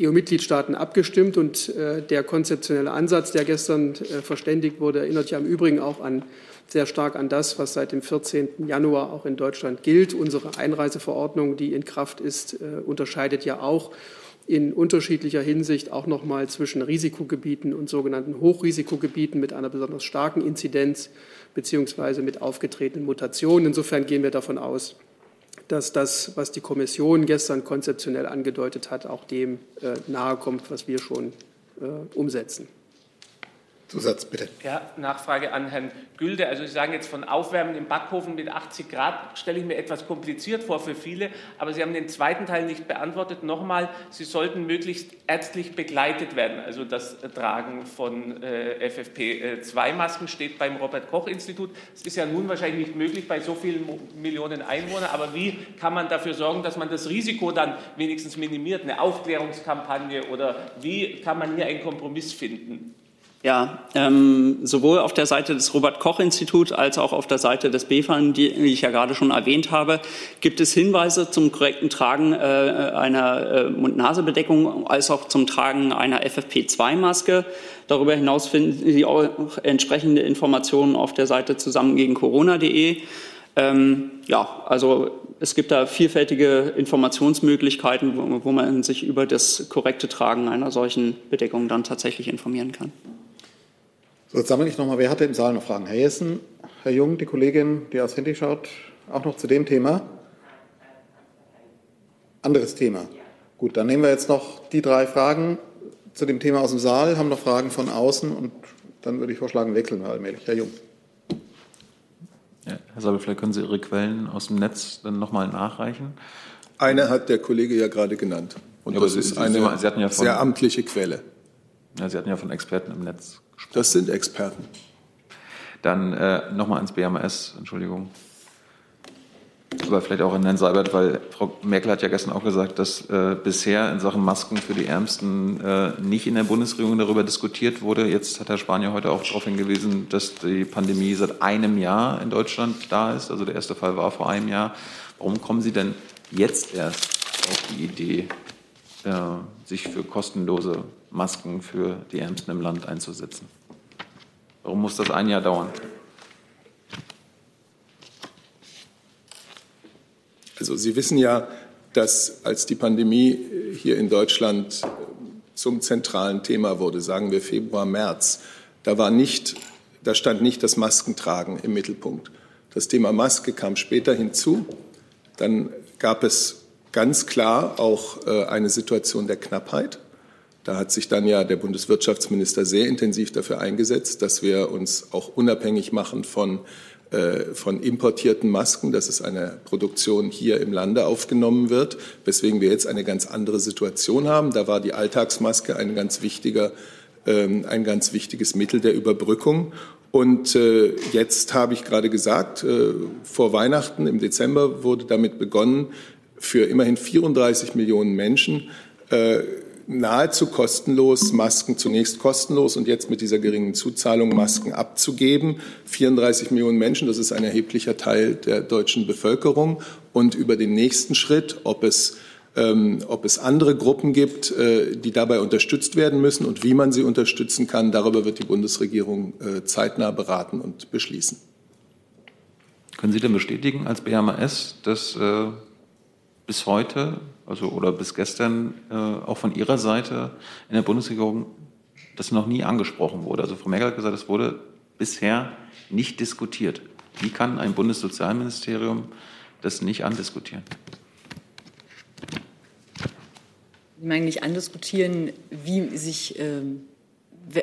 EU-Mitgliedstaaten abgestimmt. Und äh, der konzeptionelle Ansatz, der gestern äh, verständigt wurde, erinnert ja im Übrigen auch an, sehr stark an das, was seit dem 14. Januar auch in Deutschland gilt. Unsere Einreiseverordnung, die in Kraft ist, äh, unterscheidet ja auch in unterschiedlicher Hinsicht auch noch mal zwischen Risikogebieten und sogenannten Hochrisikogebieten mit einer besonders starken Inzidenz beziehungsweise mit aufgetretenen Mutationen. Insofern gehen wir davon aus, dass das, was die Kommission gestern konzeptionell angedeutet hat, auch dem äh, nahe kommt, was wir schon äh, umsetzen. Zusatz, bitte. Ja, Nachfrage an Herrn Gülde. Also Sie sagen jetzt von Aufwärmen im Backofen mit 80 Grad, stelle ich mir etwas kompliziert vor für viele, aber Sie haben den zweiten Teil nicht beantwortet. Nochmal, Sie sollten möglichst ärztlich begleitet werden. Also das Tragen von äh, FFP2-Masken steht beim Robert-Koch-Institut. Es ist ja nun wahrscheinlich nicht möglich bei so vielen Millionen Einwohnern, aber wie kann man dafür sorgen, dass man das Risiko dann wenigstens minimiert? Eine Aufklärungskampagne oder wie kann man hier einen Kompromiss finden? Ja, ähm, sowohl auf der Seite des Robert-Koch-Instituts als auch auf der Seite des BFAN, die, ich ja gerade schon erwähnt habe, gibt es Hinweise zum korrekten Tragen äh, einer äh, Mund-Nase-Bedeckung als auch zum Tragen einer FFP2-Maske. Darüber hinaus finden Sie auch entsprechende Informationen auf der Seite zusammen gegen Corona.de. Ähm, ja, also es gibt da vielfältige Informationsmöglichkeiten, wo, wo man sich über das korrekte Tragen einer solchen Bedeckung dann tatsächlich informieren kann. So, jetzt sammle ich nochmal, wer hatte im Saal noch Fragen? Herr Jessen, Herr Jung, die Kollegin, die aufs Handy schaut, auch noch zu dem Thema? Anderes Thema. Gut, dann nehmen wir jetzt noch die drei Fragen zu dem Thema aus dem Saal, haben noch Fragen von außen und dann würde ich vorschlagen, wechseln wir allmählich. Herr Jung. Ja, Herr Sabel, vielleicht können Sie Ihre Quellen aus dem Netz dann nochmal nachreichen. Eine hat der Kollege ja gerade genannt. Und Ja, das aber ist Sie- eine Sie hatten ja von- sehr amtliche Quelle. Ja, Sie hatten ja von Experten im Netz gesprochen. Das sind Experten. Dann äh, nochmal ans BMS, Entschuldigung. Aber vielleicht auch an Herrn Seibert, weil Frau Merkel hat ja gestern auch gesagt, dass äh, bisher in Sachen Masken für die Ärmsten äh, nicht in der Bundesregierung darüber diskutiert wurde. Jetzt hat Herr Spanier heute auch darauf hingewiesen, dass die Pandemie seit einem Jahr in Deutschland da ist. Also der erste Fall war vor einem Jahr. Warum kommen Sie denn jetzt erst auf die Idee, äh, sich für kostenlose Masken für die Ärmsten im Land einzusetzen? Warum muss das ein Jahr dauern? Also Sie wissen ja, dass als die Pandemie hier in Deutschland zum zentralen Thema wurde, sagen wir Februar, März, da war nicht, da stand nicht das Maskentragen im Mittelpunkt. Das Thema Maske kam später hinzu. Dann gab es ganz klar auch äh, eine Situation der Knappheit. Da hat sich dann ja der Bundeswirtschaftsminister sehr intensiv dafür eingesetzt, dass wir uns auch unabhängig machen von, äh, von importierten Masken, dass es eine Produktion hier im Lande aufgenommen wird, weswegen wir jetzt eine ganz andere Situation haben. Da war die Alltagsmaske ein ganz wichtiger ähm, ein ganz wichtiges Mittel der Überbrückung. Und äh, jetzt habe ich gerade gesagt, äh, vor Weihnachten im Dezember wurde damit begonnen, für immerhin 34 Millionen Menschen äh, nahezu kostenlos Masken zunächst kostenlos und jetzt mit dieser geringen Zuzahlung Masken abzugeben. 34 Millionen Menschen, das ist ein erheblicher Teil der deutschen Bevölkerung. Und über den nächsten Schritt, ob es ähm, ob es andere Gruppen gibt, äh, die dabei unterstützt werden müssen und wie man sie unterstützen kann, darüber wird die Bundesregierung äh, zeitnah beraten und beschließen. Können Sie denn bestätigen als BMAS, dass äh, bis heute, also oder bis gestern, äh, auch von Ihrer Seite in der Bundesregierung das noch nie angesprochen wurde? Also Frau Merkel hat gesagt, es wurde bisher nicht diskutiert. Wie kann ein Bundessozialministerium das nicht andiskutieren? Ich meine nicht andiskutieren, wie sich, ähm,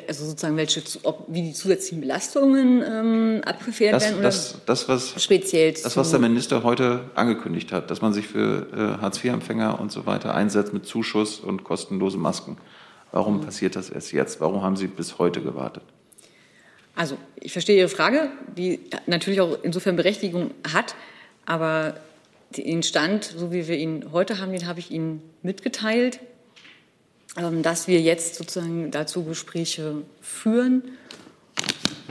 also sozusagen welche, ob, wie die zusätzlichen Belastungen ähm, abgefedert Das, werden oder das, das, was, speziell das, was der Minister heute angekündigt hat, dass man sich für äh, Hartz-IV-Empfänger und so weiter einsetzt mit Zuschuss und kostenlosen Masken. Warum passiert das erst jetzt? Warum haben Sie bis heute gewartet? Also, ich verstehe Ihre Frage, die natürlich auch insofern Berechtigung hat, aber den Stand, so wie wir ihn heute haben, den habe ich Ihnen mitgeteilt, dass wir jetzt sozusagen dazu Gespräche führen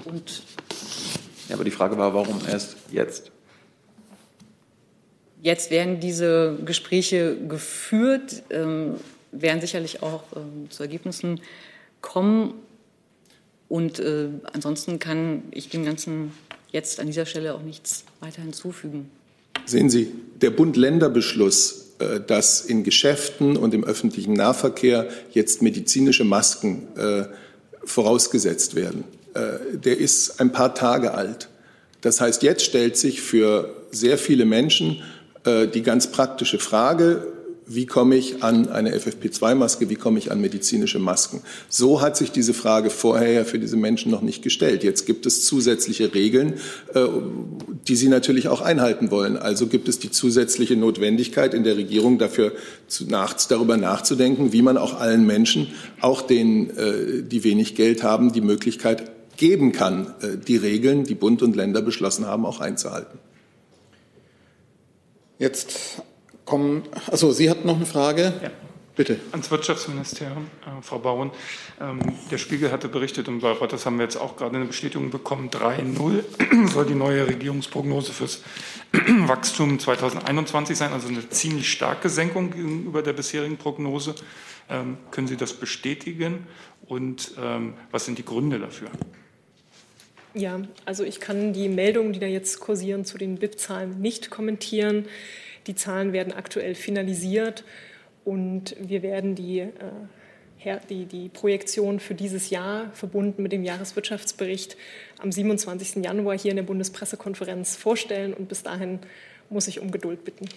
und Ja, aber die Frage war, warum erst jetzt? Jetzt werden diese Gespräche geführt, ähm, werden sicherlich auch ähm, zu Ergebnissen kommen. Und äh, ansonsten kann ich dem Ganzen jetzt an dieser Stelle auch nichts weiter hinzufügen. Sehen Sie, der Bund-Länder-Beschluss, dass in Geschäften und im öffentlichen Nahverkehr jetzt medizinische Masken äh, vorausgesetzt werden, äh, der ist ein paar Tage alt. Das heißt, jetzt stellt sich für sehr viele Menschen äh, die ganz praktische Frage, wie komme ich an eine FFP2-Maske, wie komme ich an medizinische Masken. So hat sich diese Frage vorher ja für diese Menschen noch nicht gestellt. Jetzt gibt es zusätzliche Regeln, äh, die sie natürlich auch einhalten wollen. Also gibt es die zusätzliche Notwendigkeit in der Regierung dafür nach, darüber nachzudenken, wie man auch allen Menschen, auch denen, äh, die wenig Geld haben, die Möglichkeit geben kann, äh, die Regeln, die Bund und Länder beschlossen haben, auch einzuhalten. Jetzt kommen, also Sie hatten noch eine Frage? Ja. Bitte. Ans Wirtschaftsministerium, äh, Frau Bauern. Ähm, der Spiegel hatte berichtet und bei Reuters haben wir jetzt auch gerade eine Bestätigung bekommen, 3,0 soll die neue Regierungsprognose fürs Wachstum 2021 sein, also eine ziemlich starke Senkung gegenüber der bisherigen Prognose. Ähm, können Sie das bestätigen und ähm, was sind die Gründe dafür? Ja, also ich kann die Meldungen, die da jetzt kursieren, zu den BIP-Zahlen nicht kommentieren. Die Zahlen werden aktuell finalisiert und wir werden die, äh, die, die Projektion für dieses Jahr verbunden mit dem Jahreswirtschaftsbericht am 27. Januar hier in der Bundespressekonferenz vorstellen und bis dahin muss ich um Geduld bitten.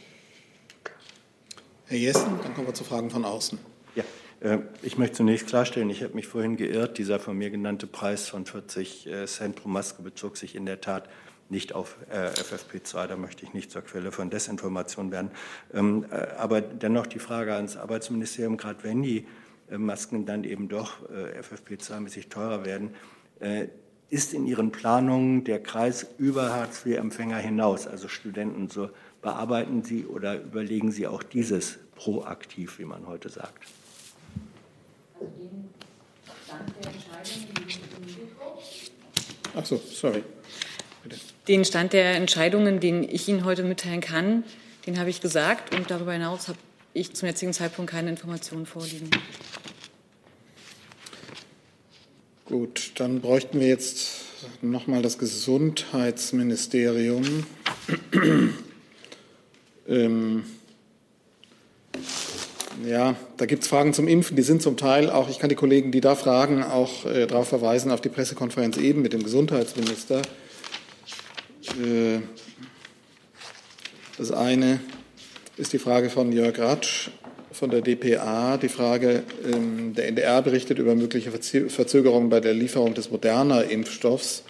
Herr Jessen, dann kommen wir zu Fragen von außen. Ja, äh, ich möchte zunächst klarstellen, ich habe mich vorhin geirrt. Dieser von mir genannte Preis von 40 äh, Cent pro Maske bezog sich in der Tat nicht auf äh, FFP2. Da möchte ich nicht zur Quelle von Desinformation werden. Ähm, aber dennoch die Frage ans Arbeitsministerium, gerade wenn die Masken dann eben doch FFP2-mäßig teurer werden, ist in Ihren Planungen der Kreis über Hartz-IV-Empfänger hinaus, also Studenten, so bearbeiten Sie oder überlegen Sie auch dieses proaktiv, wie man heute sagt? Ach so, sorry. Bitte. Den Stand der Entscheidungen, den ich Ihnen heute mitteilen kann, den habe ich gesagt und darüber hinaus habe ich zum jetzigen Zeitpunkt keine Informationen vorliegen. Gut, dann bräuchten wir jetzt nochmal das Gesundheitsministerium. ähm, ja, da gibt es Fragen zum Impfen, die sind zum Teil auch, ich kann die Kollegen, die da fragen, auch äh, darauf verweisen, auf die Pressekonferenz eben mit dem Gesundheitsminister. Äh, das eine ist die Frage von Jörg Ratsch von der DPA. Die Frage, ähm, der NDR berichtet über mögliche Verzögerungen bei der Lieferung des Moderna-Impfstoffs.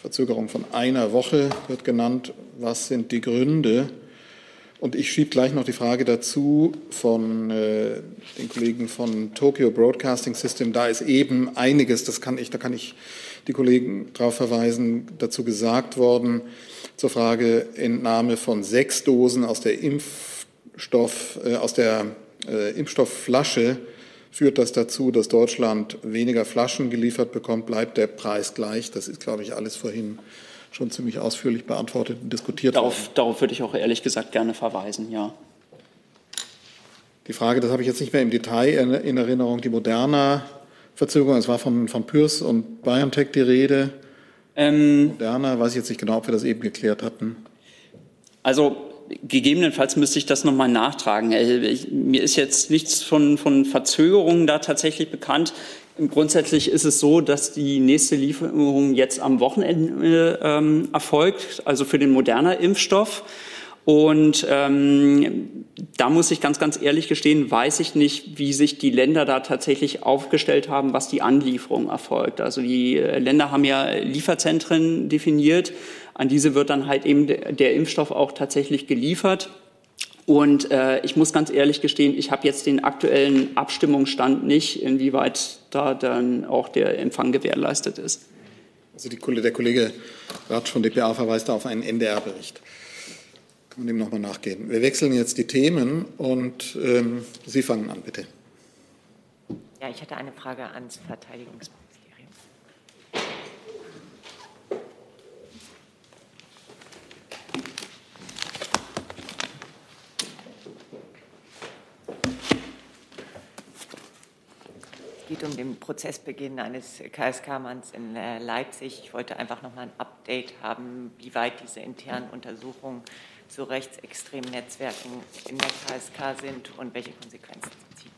Verzögerung von einer Woche wird genannt. Was sind die Gründe? Und ich schiebe gleich noch die Frage dazu von äh, den Kollegen von Tokyo Broadcasting System. Da ist eben einiges, das kann ich, da kann ich die Kollegen darauf verweisen, dazu gesagt worden zur Frage Entnahme von sechs Dosen aus der Impfstoff, äh, aus der äh, Impfstoffflasche führt das dazu, dass Deutschland weniger Flaschen geliefert bekommt, bleibt der Preis gleich. Das ist, glaube ich, alles vorhin schon ziemlich ausführlich beantwortet und diskutiert darauf, worden. Darauf würde ich auch ehrlich gesagt gerne verweisen, ja. Die Frage, das habe ich jetzt nicht mehr im Detail in Erinnerung, die Moderna Verzögerung, es war von, von Pürs und BioNTech die Rede. Ähm, Moderna, weiß ich jetzt nicht genau, ob wir das eben geklärt hatten. Also gegebenenfalls müsste ich das nochmal nachtragen. Äh, ich, mir ist jetzt nichts von, von Verzögerungen da tatsächlich bekannt. Grundsätzlich ist es so, dass die nächste Lieferung jetzt am Wochenende ähm, erfolgt, also für den moderner Impfstoff. Und ähm, da muss ich ganz, ganz ehrlich gestehen, weiß ich nicht, wie sich die Länder da tatsächlich aufgestellt haben, was die Anlieferung erfolgt. Also die äh, Länder haben ja Lieferzentren definiert. An diese wird dann halt eben der Impfstoff auch tatsächlich geliefert. Und äh, ich muss ganz ehrlich gestehen, ich habe jetzt den aktuellen Abstimmungsstand nicht, inwieweit da dann auch der Empfang gewährleistet ist. Also die, der Kollege Ratsch von dpa verweist da auf einen NDR-Bericht. Kann man dem nochmal nachgehen. Wir wechseln jetzt die Themen und ähm, Sie fangen an, bitte. Ja, ich hätte eine Frage ans Verteidigungsministerium. geht um den Prozessbeginn eines KSK-Manns in äh, Leipzig. Ich wollte einfach noch mal ein Update haben, wie weit diese internen Untersuchungen zu rechtsextremen Netzwerken in der KSK sind und welche Konsequenzen sie ziehen.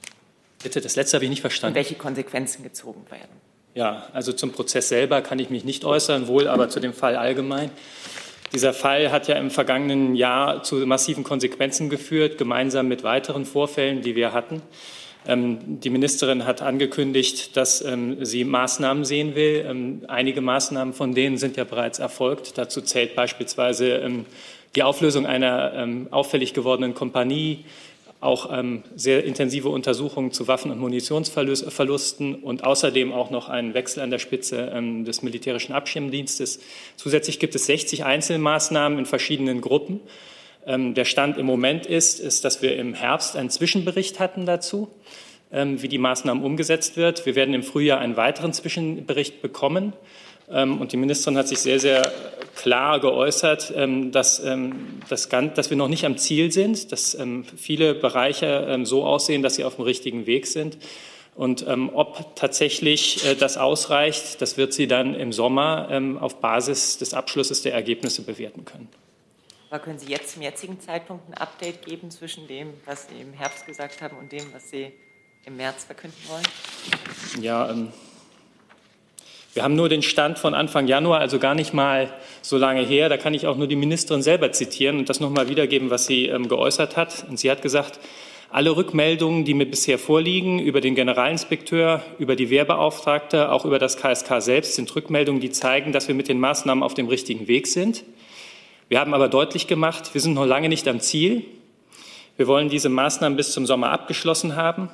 Bitte, das letzte habe ich nicht verstanden. Und welche Konsequenzen gezogen werden. Ja, also zum Prozess selber kann ich mich nicht äußern, wohl aber zu dem Fall allgemein. Dieser Fall hat ja im vergangenen Jahr zu massiven Konsequenzen geführt, gemeinsam mit weiteren Vorfällen, die wir hatten. Ähm, die Ministerin hat angekündigt, dass ähm, sie Maßnahmen sehen will. Ähm, einige Maßnahmen von denen sind ja bereits erfolgt. Dazu zählt beispielsweise die Auflösung einer auffällig gewordenen Kompanie, auch sehr intensive Untersuchungen zu Waffen- und Munitionsverlusten und außerdem auch noch einen Wechsel an der Spitze des militärischen Abschirmdienstes. Zusätzlich gibt es 60 Einzelmaßnahmen in verschiedenen Gruppen. Ähm, der Stand im Moment ist, ist, dass wir im Herbst einen Zwischenbericht hatten dazu, ähm, wie die Maßnahmen umgesetzt wird. Wir werden im Frühjahr einen weiteren Zwischenbericht bekommen. Ähm, und die Ministerin hat sich sehr, sehr klar geäußert, dass, dass, dass wir noch nicht am Ziel sind, dass viele Bereiche so aussehen, dass sie auf dem richtigen Weg sind. Und ob tatsächlich äh, das ausreicht, das wird sie dann im Sommer auf Basis des Abschlusses der Ergebnisse bewerten können. Aber können Sie jetzt zum jetzigen Zeitpunkt ein Update geben zwischen dem, was Sie im Herbst gesagt haben und dem, was Sie im März verkünden wollen? Ja, ähm, Wir haben nur den Stand von Anfang Januar, also gar nicht mal so lange her. Da kann ich auch nur die Ministerin selber zitieren und das nochmal wiedergeben, was sie ähm, geäußert hat. Und sie hat gesagt, alle Rückmeldungen, die mir bisher vorliegen, über den Generalinspekteur, über die Wehrbeauftragte, auch über das KSK selbst, sind Rückmeldungen, die zeigen, dass wir mit den Maßnahmen auf dem richtigen Weg sind. Wir haben aber deutlich gemacht, wir sind noch lange nicht am Ziel. Wir wollen diese Maßnahmen bis zum Sommer abgeschlossen haben.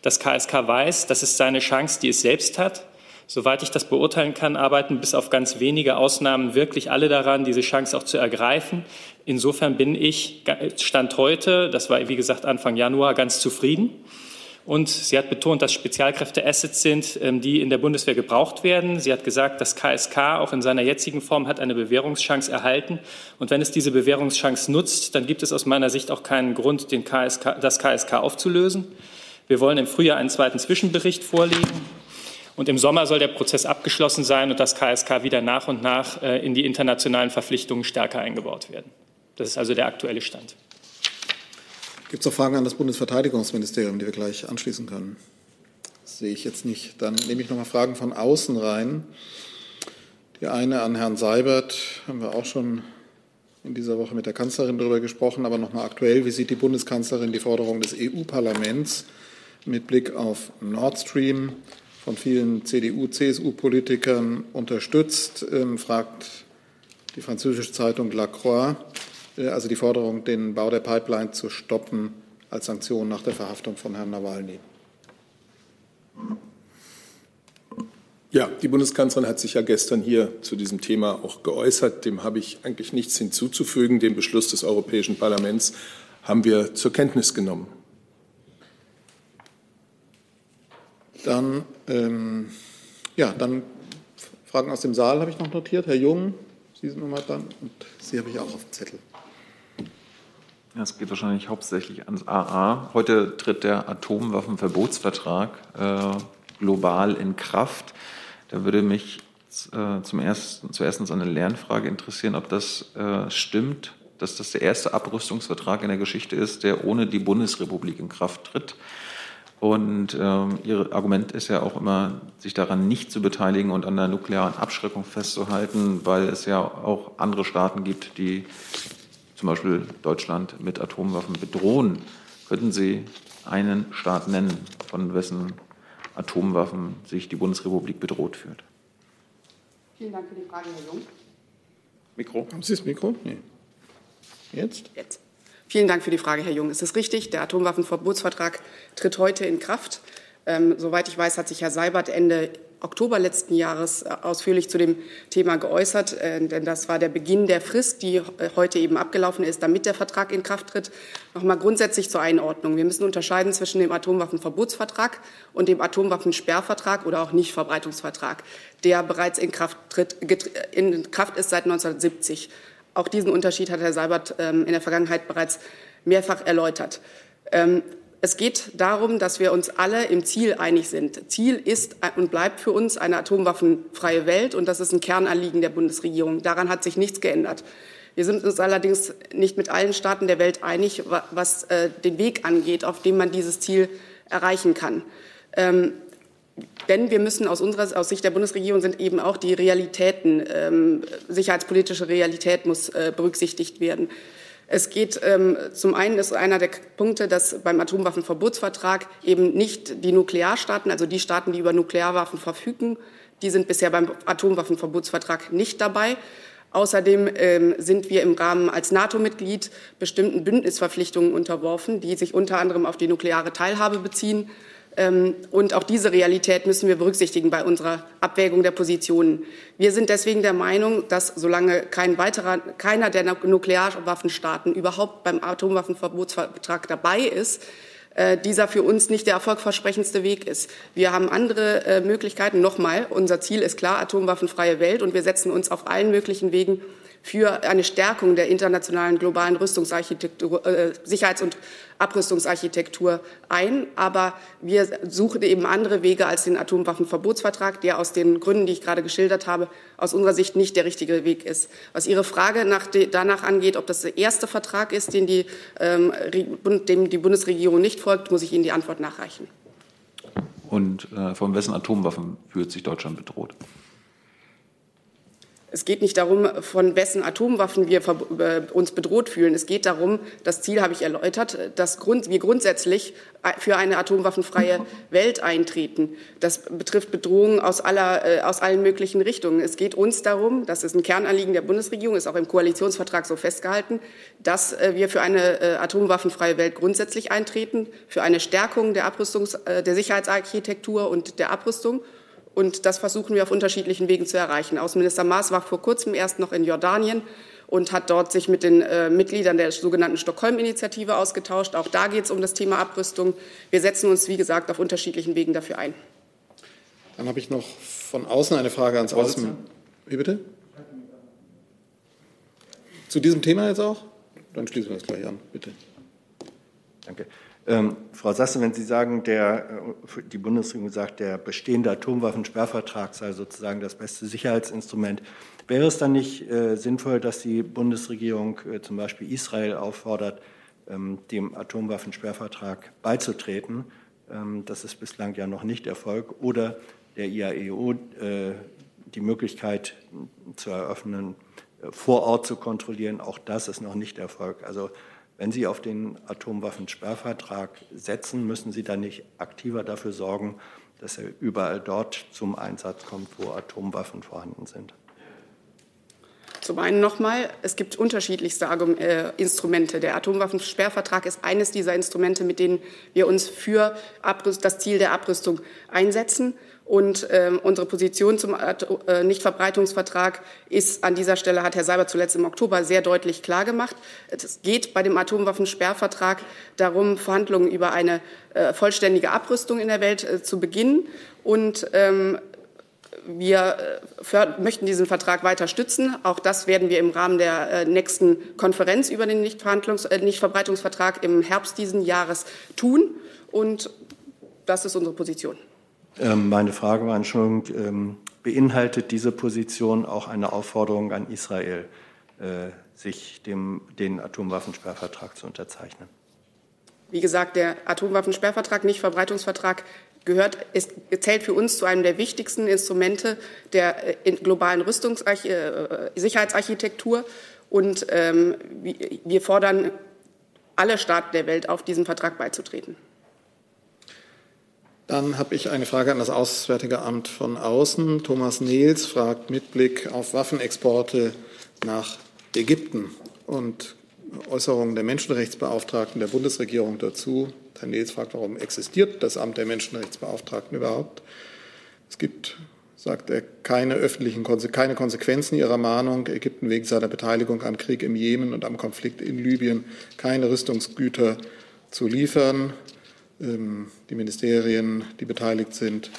Das KSK weiß, das ist seine Chance, die es selbst hat. Soweit ich das beurteilen kann, arbeiten bis auf ganz wenige Ausnahmen wirklich alle daran, diese Chance auch zu ergreifen. Insofern bin ich Stand heute, das war wie gesagt Anfang Januar, ganz zufrieden. Und sie hat betont, dass Spezialkräfte Assets sind, ähm, die in der Bundeswehr gebraucht werden. Sie hat gesagt, das KSK auch in seiner jetzigen Form hat eine Bewährungschance erhalten. Und wenn es diese Bewährungschance nutzt, dann gibt es aus meiner Sicht auch keinen Grund, den KSK, das KSK aufzulösen. Wir wollen im Frühjahr einen zweiten Zwischenbericht vorlegen. Und im Sommer soll der Prozess abgeschlossen sein und das KSK wieder nach und nach äh, in die internationalen Verpflichtungen stärker eingebaut werden. Das ist also der aktuelle Stand. Gibt es noch Fragen an das Bundesverteidigungsministerium, die wir gleich anschließen können? Das sehe ich jetzt nicht. Dann nehme ich noch mal Fragen von außen rein. Die eine an Herrn Seibert haben wir auch schon in dieser Woche mit der Kanzlerin darüber gesprochen, aber noch mal aktuell. Wie sieht die Bundeskanzlerin die Forderung des EU-Parlaments mit Blick auf Nord Stream von vielen CDU, CSU-Politikern unterstützt, ähm, fragt die französische Zeitung La Croix, äh, also die Forderung, den Bau der Pipeline zu stoppen als Sanktion nach der Verhaftung von Herrn Nawalny. Ja, die Bundeskanzlerin hat sich ja gestern hier zu diesem Thema auch geäußert. Dem habe ich eigentlich nichts hinzuzufügen. Den Beschluss des Europäischen Parlaments haben wir zur Kenntnis genommen. Dann, ähm, ja, dann Fragen aus dem Saal habe ich noch notiert. Herr Jung, Sie sind nochmal dran und Sie habe ich auch auf dem Zettel. Es geht wahrscheinlich hauptsächlich ans AA. Heute tritt der Atomwaffenverbotsvertrag äh, global in Kraft. Da würde mich äh, zum ersten, zuerst eine Lernfrage interessieren, ob das äh, stimmt, dass das der erste Abrüstungsvertrag in der Geschichte ist, der ohne die Bundesrepublik in Kraft tritt. Und ähm, Ihr Argument ist ja auch immer, sich daran nicht zu beteiligen und an der nuklearen Abschreckung festzuhalten, weil es ja auch andere Staaten gibt, die zum Beispiel Deutschland mit Atomwaffen bedrohen. Könnten Sie einen Staat nennen, von wessen Atomwaffen sich die Bundesrepublik bedroht fühlt? Vielen Dank für die Frage, Herr Jung. Mikro. Haben Sie das Mikro? Nee. Jetzt? Jetzt. Vielen Dank für die Frage, Herr Jung. Es ist richtig, der Atomwaffenverbotsvertrag tritt heute in Kraft. Ähm, soweit ich weiß, hat sich Herr Seibert Ende Oktober letzten Jahres äh, ausführlich zu dem Thema geäußert, äh, denn das war der Beginn der Frist, die äh, heute eben abgelaufen ist, damit der Vertrag in Kraft tritt. Noch mal grundsätzlich zur Einordnung. Wir müssen unterscheiden zwischen dem Atomwaffenverbotsvertrag und dem Atomwaffensperrvertrag oder auch Nichtverbreitungsvertrag, der bereits in Kraft, tritt, in Kraft ist seit 1970. Auch diesen Unterschied hat Herr Seibert ähm, in der Vergangenheit bereits mehrfach erläutert. Ähm, es geht darum, dass wir uns alle im Ziel einig sind. Ziel ist und bleibt für uns eine atomwaffenfreie Welt, und das ist ein Kernanliegen der Bundesregierung. Daran hat sich nichts geändert. Wir sind uns allerdings nicht mit allen Staaten der Welt einig, was äh, den Weg angeht, auf dem man dieses Ziel erreichen kann. Denn wir müssen aus unserer aus Sicht der Bundesregierung sind eben auch die Realitäten, ähm, sicherheitspolitische Realität muss äh, berücksichtigt werden. Es geht ähm, zum einen ist einer der Punkte, dass beim Atomwaffenverbotsvertrag eben nicht die Nuklearstaaten, also die Staaten, die über Nuklearwaffen verfügen, die sind bisher beim Atomwaffenverbotsvertrag nicht dabei. Außerdem ähm, sind wir im Rahmen als NATO-Mitglied bestimmten Bündnisverpflichtungen unterworfen, die sich unter anderem auf die nukleare Teilhabe beziehen. Ähm, und auch diese Realität müssen wir berücksichtigen bei unserer Abwägung der Positionen. Wir sind deswegen der Meinung, dass solange kein weiterer, keiner der Nuklearwaffenstaaten überhaupt beim Atomwaffenverbotsvertrag dabei ist, äh, dieser für uns nicht der erfolgversprechendste Weg ist. Wir haben andere äh, Möglichkeiten. Nochmal, unser Ziel ist klar, atomwaffenfreie Welt, und wir setzen uns auf allen möglichen Wegen für eine Stärkung der internationalen globalen Rüstungsarchitektur, äh, Sicherheits- und Abrüstungsarchitektur ein. Aber wir suchen eben andere Wege als den Atomwaffenverbotsvertrag, der aus den Gründen, die ich gerade geschildert habe, aus unserer Sicht nicht der richtige Weg ist. Was Ihre Frage nach danach angeht, ob das der erste Vertrag ist, den die, ähm, dem die Bundesregierung nicht folgt, muss ich Ihnen die Antwort nachreichen. Und äh, von wessen Atomwaffen fühlt sich Deutschland bedroht? Es geht nicht darum, von wessen Atomwaffen wir äh, uns bedroht fühlen. Es geht darum, das Ziel habe ich erläutert, dass wir grundsätzlich für eine atomwaffenfreie Welt eintreten. Das betrifft Bedrohungen aus, aller, äh, aus allen möglichen Richtungen. Es geht uns darum, das ist ein Kernanliegen der Bundesregierung, ist auch im Koalitionsvertrag so festgehalten, dass äh, wir für eine atomwaffenfreie Welt grundsätzlich eintreten, für eine Stärkung der, Abrüstungs-, der Sicherheitsarchitektur und der Abrüstung und das versuchen wir auf unterschiedlichen Wegen zu erreichen. Außenminister Maas war vor kurzem erst noch in Jordanien und hat dort sich mit den äh, Mitgliedern der sogenannten Stockholm-Initiative ausgetauscht. Auch da geht es um das Thema Abrüstung. Wir setzen uns, wie gesagt, auf unterschiedlichen Wegen dafür ein. Dann habe ich noch von außen eine Frage ans Außen. Wie bitte? Zu diesem Thema jetzt auch? Dann schließen wir das gleich an. Bitte. Danke. Ähm, Frau Sasse, wenn Sie sagen, der, äh, die Bundesregierung sagt, der bestehende Atomwaffensperrvertrag sei sozusagen das beste Sicherheitsinstrument, wäre es dann nicht äh, sinnvoll, dass die Bundesregierung äh, zum Beispiel Israel auffordert, ähm, dem Atomwaffensperrvertrag beizutreten? Ähm, das ist bislang ja noch nicht erfolgt. Oder der IAEO äh, die Möglichkeit zu eröffnen, äh, vor Ort zu kontrollieren. Auch das ist noch nicht erfolgt. Also wenn Sie auf den Atomwaffensperrvertrag setzen, müssen Sie dann nicht aktiver dafür sorgen, dass er überall dort zum Einsatz kommt, wo Atomwaffen vorhanden sind. Zum einen nochmal, es gibt unterschiedlichste äh, Instrumente. Der Atomwaffensperrvertrag ist eines dieser Instrumente, mit denen wir uns für das Ziel der Abrüstung einsetzen. Und äh, unsere Position zum äh, Nichtverbreitungsvertrag ist an dieser Stelle, hat Herr Seiber zuletzt im Oktober sehr deutlich klargemacht. Es geht bei dem Atomwaffensperrvertrag darum, Verhandlungen über eine äh, vollständige Abrüstung in der Welt äh, zu beginnen. Und ähm, wir äh, möchten diesen Vertrag weiter stützen. Auch das werden wir im Rahmen der äh, nächsten Konferenz über den Nichtverbreitungsvertrag im Herbst diesen Jahres tun. Und das ist unsere Position. Ähm, meine Frage war, Entschuldigung, ähm, beinhaltet diese Position auch eine Aufforderung an Israel, äh, sich dem, den Atomwaffensperrvertrag zu unterzeichnen? Wie gesagt, der Atomwaffensperrvertrag, nicht Verbreitungsvertrag, gehört, ist, zählt für uns zu einem der wichtigsten Instrumente der äh, globalen Rüstungsarch äh. Und ähm, wir fordern alle Staaten der Welt auf, diesem Vertrag beizutreten. Dann habe ich eine Frage an das Auswärtige Amt von außen. Thomas Nehls fragt mit Blick auf Waffenexporte nach Ägypten und Äußerungen der Menschenrechtsbeauftragten der Bundesregierung dazu. Herr Nehls fragt, warum existiert das Amt der Menschenrechtsbeauftragten überhaupt? Es gibt, sagt er, keine öffentlichen keine Konsequenzen ihrer Mahnung, Ägypten wegen seiner Beteiligung am Krieg im Jemen und am Konflikt in Libyen keine Rüstungsgüter zu liefern. Ähm, die Ministerien, die beteiligt sind,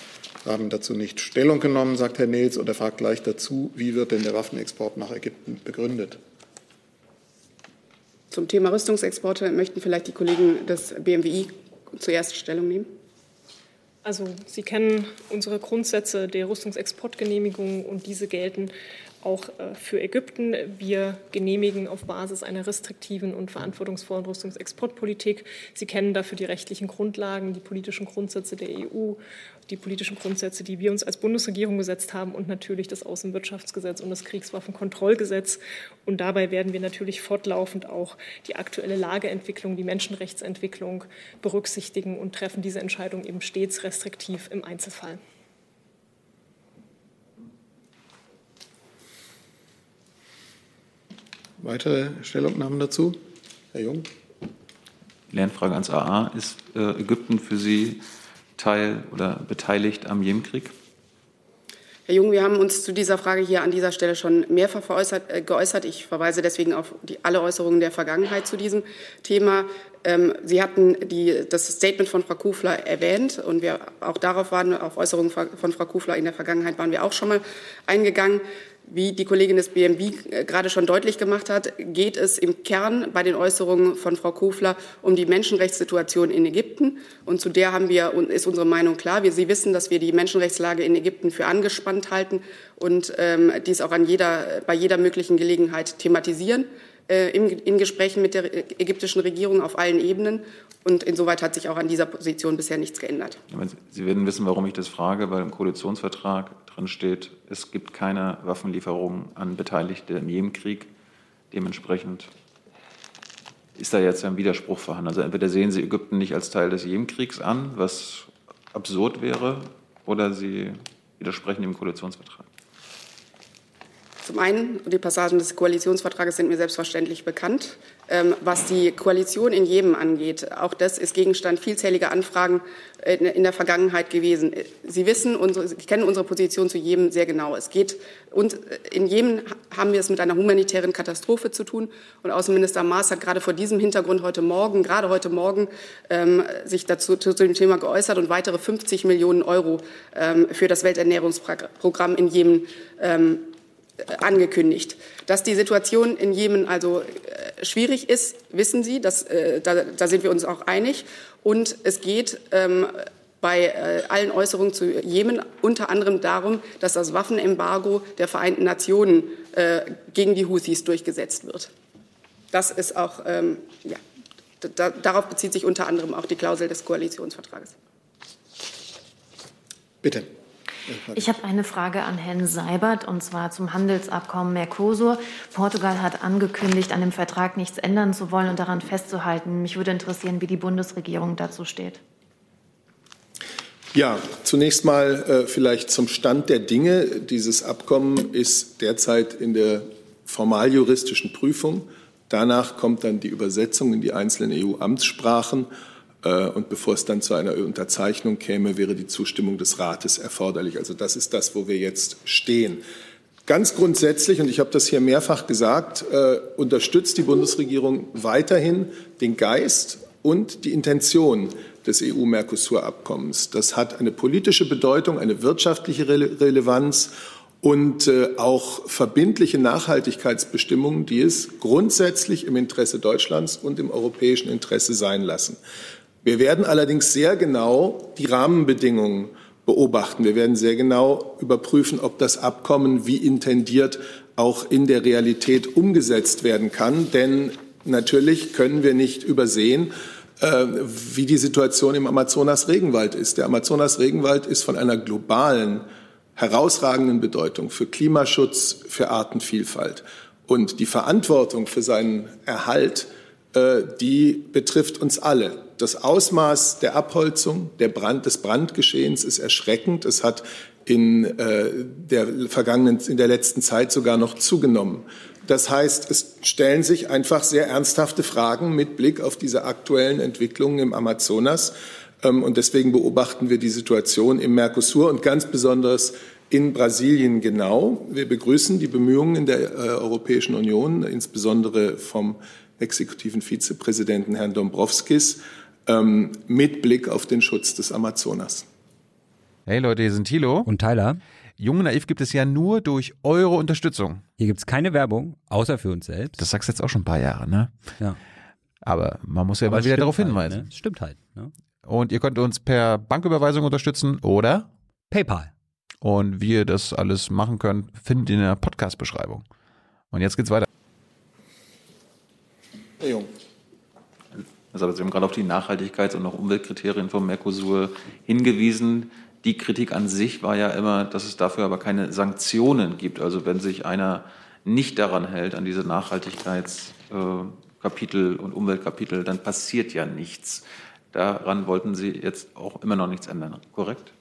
haben dazu nicht Stellung genommen, sagt Herr Nils, und er fragt gleich dazu, wie wird denn der Waffenexport nach Ägypten begründet? Zum Thema Rüstungsexporte möchten vielleicht die Kollegen des BMWI zuerst Stellung nehmen. Also Sie kennen unsere Grundsätze der Rüstungsexportgenehmigung und diese gelten auch äh, für Ägypten. Wir genehmigen auf Basis einer restriktiven und verantwortungsvollen Rüstungsexportpolitik. Sie kennen dafür die rechtlichen Grundlagen, die politischen Grundsätze der EU, die politischen Grundsätze, die wir uns als Bundesregierung gesetzt haben und natürlich das Außenwirtschaftsgesetz und das Kriegswaffenkontrollgesetz. Und dabei werden wir natürlich fortlaufend auch die aktuelle Lageentwicklung, die Menschenrechtsentwicklung berücksichtigen und treffen diese Entscheidung eben stets restriktiv im Einzelfall. Weitere Stellungnahmen dazu? Herr Jung. Lernfrage ans AA. Ist äh, Ägypten für Sie Teil oder beteiligt am Jemenkrieg? Herr Jung, wir haben uns zu dieser Frage hier an dieser Stelle schon mehrfach veräußert, äh, geäußert. Ich verweise deswegen auf die, alle Äußerungen der Vergangenheit zu diesem Thema. Ähm, Sie hatten die, das Statement von Frau Kufler erwähnt und wir auch darauf waren, auf Äußerungen von Frau Kufler in der Vergangenheit waren wir auch schon mal eingegangen. Wie die Kollegin des BMW äh, gerade schon deutlich gemacht hat, geht es im Kern bei den Äußerungen von Frau Kofler um die Menschenrechtssituation in Ägypten. Und zu der haben wir, ist unsere Meinung klar. Wir, Sie wissen, dass wir die Menschenrechtslage in Ägypten für angespannt halten und ähm, dies auch an jeder, bei jeder möglichen Gelegenheit thematisieren. Äh, in Gesprächen mit der ägyptischen Regierung auf allen Ebenen. Und insoweit hat sich auch an dieser Position bisher nichts geändert. Sie werden wissen, warum ich das frage, weil im Koalitionsvertrag drin steht, es gibt keine Waffenlieferungen an Beteiligte im Jemenkrieg. Dementsprechend ist da jetzt ein Widerspruch vorhanden. Also entweder sehen Sie Ägypten nicht als Teil des Jemenkriegs an, was absurd wäre, oder Sie widersprechen dem Koalitionsvertrag. Zum einen, die Passagen des Koalitionsvertrages sind mir selbstverständlich bekannt. Ähm, was die Koalition in Jemen angeht, auch das ist Gegenstand vielzähliger Anfragen äh, in der Vergangenheit gewesen. Sie wissen, unsere, Sie kennen unsere Position zu Jemen sehr genau. Es geht, und äh, in Jemen haben wir es mit einer humanitären Katastrophe zu tun. Und Außenminister Maas hat gerade vor diesem Hintergrund heute Morgen, gerade heute Morgen, ähm, sich dazu zu, dem Thema geäußert und weitere 50 Millionen Euro ähm, für das Welternährungsprogramm in Jemen angekündigt. Dass die Situation in Jemen also äh, schwierig ist, wissen Sie, das, äh, da, da, sind wir uns auch einig. Und es geht ähm, bei äh, allen Äußerungen zu Jemen unter anderem darum, dass das Waffenembargo der Vereinten Nationen äh, gegen die Houthis durchgesetzt wird. Das ist auch, ähm, ja, da, darauf bezieht sich unter anderem auch die Klausel des Koalitionsvertrages. Bitte. Ich habe eine Frage an Herrn Seibert und zwar zum Handelsabkommen Mercosur. Portugal hat angekündigt, an dem Vertrag nichts ändern zu wollen und daran festzuhalten. Mich würde interessieren, wie die Bundesregierung dazu steht. Ja, zunächst mal äh, vielleicht zum Stand der Dinge. Dieses Abkommen ist derzeit in der formaljuristischen Prüfung. Danach kommt dann die Übersetzung in die einzelnen EU-Amtssprachen. Äh, und bevor es dann zu einer Unterzeichnung käme, wäre die Zustimmung des Rates erforderlich. Also das ist das, wo wir jetzt stehen. Ganz grundsätzlich, und ich habe das hier mehrfach gesagt, äh, unterstützt die Bundesregierung weiterhin den Geist und die Intention des EU-Mercosur-Abkommens. Das hat eine politische Bedeutung, eine wirtschaftliche Rele Relevanz und äh, auch verbindliche Nachhaltigkeitsbestimmungen, die es grundsätzlich im Interesse Deutschlands und im europäischen Interesse sein lassen. Wir werden allerdings sehr genau die Rahmenbedingungen beobachten. Wir werden sehr genau überprüfen, ob das Abkommen wie intendiert auch in der Realität umgesetzt werden kann. Denn natürlich können wir nicht übersehen, äh, wie die Situation im Amazonas-Regenwald ist. Der Amazonas-Regenwald ist von einer globalen, herausragenden Bedeutung für Klimaschutz, für Artenvielfalt. Und die Verantwortung für seinen Erhalt, äh, die betrifft uns alle. Das Ausmaß der Abholzung, der Brand, des Brandgeschehens ist erschreckend. Es hat in äh, der vergangenen, in der letzten Zeit sogar noch zugenommen. Das heißt, es stellen sich einfach sehr ernsthafte Fragen mit Blick auf diese aktuellen Entwicklungen im Amazonas. Ähm, und deswegen beobachten wir die Situation im Mercosur und ganz besonders in Brasilien genau. Wir begrüßen die Bemühungen der äh, Europäischen Union, insbesondere vom exekutiven Vizepräsidenten Herrn Dombrovskis, ähm, mit Blick auf den Schutz des Amazonas. Hey Leute, hier sind Thilo. Und Tyler. Jung Naiv gibt es ja nur durch eure Unterstützung. Hier gibt es keine Werbung, außer für uns selbst. Das sagst du jetzt auch schon ein paar Jahre, ne? Ja. Aber man muss ja Aber mal wieder darauf halt, hinweisen. Ne? Stimmt halt. Ne? Und ihr könnt uns per Banküberweisung unterstützen oder PayPal. Und wie ihr das alles machen könnt, findet ihr in der Podcast-Beschreibung. Und jetzt geht's weiter. Herr Jung. Also Sie haben gerade auf die Nachhaltigkeits- und auch Umweltkriterien vom Mercosur hingewiesen. Die Kritik an sich war ja immer, dass es dafür aber keine Sanktionen gibt. Also wenn sich einer nicht daran hält, an diese Nachhaltigkeitskapitel und Umweltkapitel, dann passiert ja nichts. Daran wollten Sie jetzt auch immer noch nichts ändern, korrekt?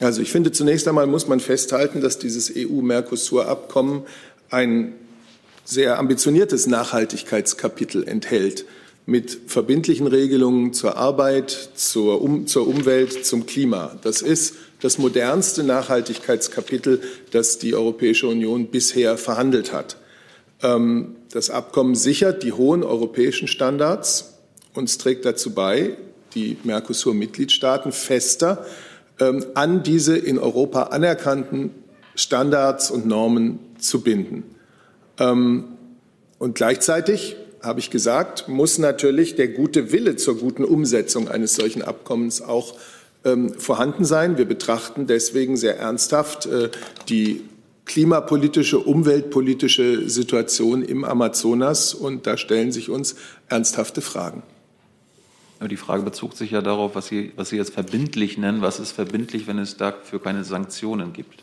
Also ich finde, zunächst einmal muss man festhalten, dass dieses EU-Mercosur-Abkommen ein sehr ambitioniertes Nachhaltigkeitskapitel enthält mit verbindlichen Regelungen zur Arbeit, zur, um, zur Umwelt, zum Klima. Das ist das modernste Nachhaltigkeitskapitel, das die Europäische Union bisher verhandelt hat. Ähm, das Abkommen sichert die hohen europäischen Standards und trägt dazu bei, die Mercosur-Mitgliedstaaten fester ähm, an diese in Europa anerkannten Standards und Normen zu binden. Ähm, und gleichzeitig, habe ich gesagt, muss natürlich der gute Wille zur guten Umsetzung eines solchen Abkommens auch ähm, vorhanden sein. Wir betrachten deswegen sehr ernsthaft äh, die klimapolitische, umweltpolitische Situation im Amazonas. Und da stellen sich uns ernsthafte Fragen. Aber die Frage bezog sich ja darauf, was Sie, was Sie jetzt verbindlich nennen. Was ist verbindlich, wenn es dafür keine Sanktionen gibt?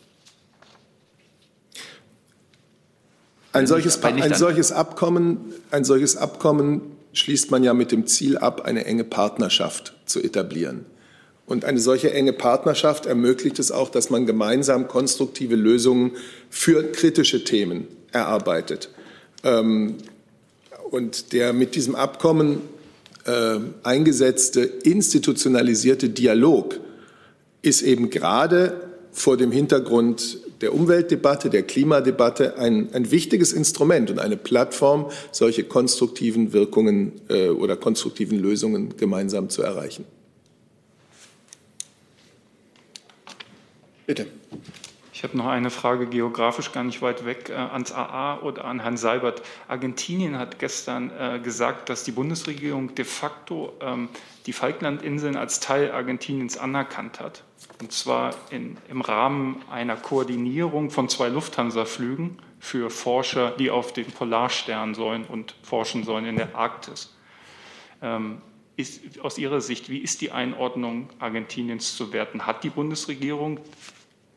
Ein solches, ein solches, Abkommen, ein solches Abkommen schließt man ja mit dem Ziel ab, eine enge Partnerschaft zu etablieren. Und eine solche enge Partnerschaft ermöglicht es auch, dass man gemeinsam konstruktive Lösungen für kritische Themen erarbeitet. Ähm, und der mit diesem Abkommen äh, eingesetzte institutionalisierte Dialog ist eben gerade vor dem Hintergrund der Umweltdebatte, der Klimadebatte ein, ein wichtiges Instrument und eine Plattform, solche konstruktiven Wirkungen äh, oder konstruktiven Lösungen gemeinsam zu erreichen. Bitte. Ich habe noch eine Frage geografisch gar nicht weit weg äh, ans AA oder an Herrn Seibert. Argentinien hat gestern äh, gesagt, dass die Bundesregierung de facto ähm, die Falklandinseln als Teil Argentiniens anerkannt hat. Und zwar in, im Rahmen einer Koordinierung von zwei Lufthansa-Flügen für Forscher, die auf den Polarstern sollen und forschen sollen in der Arktis. Ähm, ist, aus Ihrer Sicht, wie ist die Einordnung Argentiniens zu werten? Hat die Bundesregierung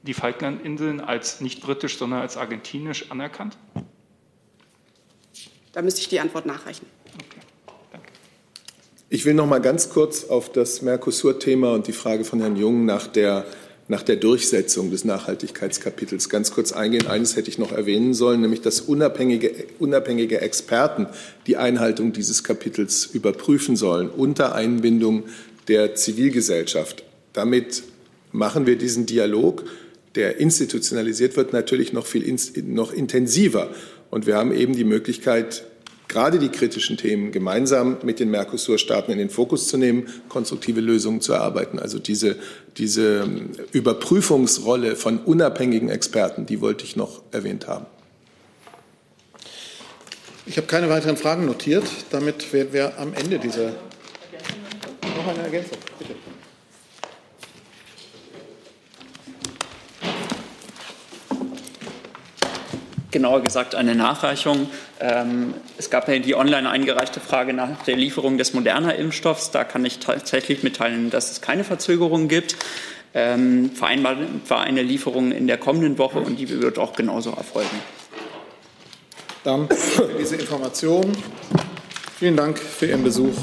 die Falklandinseln als nicht britisch, sondern als argentinisch anerkannt? Da müsste ich die Antwort nachreichen. Ich will noch mal ganz kurz auf das Mercosur-Thema und die Frage von Herrn Jung nach der, nach der Durchsetzung des Nachhaltigkeitskapitels ganz kurz eingehen. Eines hätte ich noch erwähnen sollen, nämlich dass unabhängige, unabhängige Experten die Einhaltung dieses Kapitels überprüfen sollen unter Einbindung der Zivilgesellschaft. Damit machen wir diesen Dialog der institutionalisiert wird, natürlich noch viel noch intensiver. Und wir haben eben die Möglichkeit, gerade die kritischen Themen gemeinsam mit den Mercosur-Staaten in den Fokus zu nehmen, konstruktive Lösungen zu erarbeiten. Also diese, diese Überprüfungsrolle von unabhängigen Experten, die wollte ich noch erwähnt haben. Ich habe keine weiteren Fragen notiert. Damit werden wir am Ende dieser. Noch eine Ergänzung, genauer gesagt eine Nachreichung. Ähm, es gab ja die online eingereichte Frage nach der Lieferung des Moderna-Impfstoffs. Da kann ich tatsächlich mitteilen, dass es keine Verzögerungen gibt. Ähm, vereinbart war eine Lieferung in der kommenden Woche und die wird auch genauso erfolgen. Dann für diese Information. Vielen Dank für Ihren Besuch.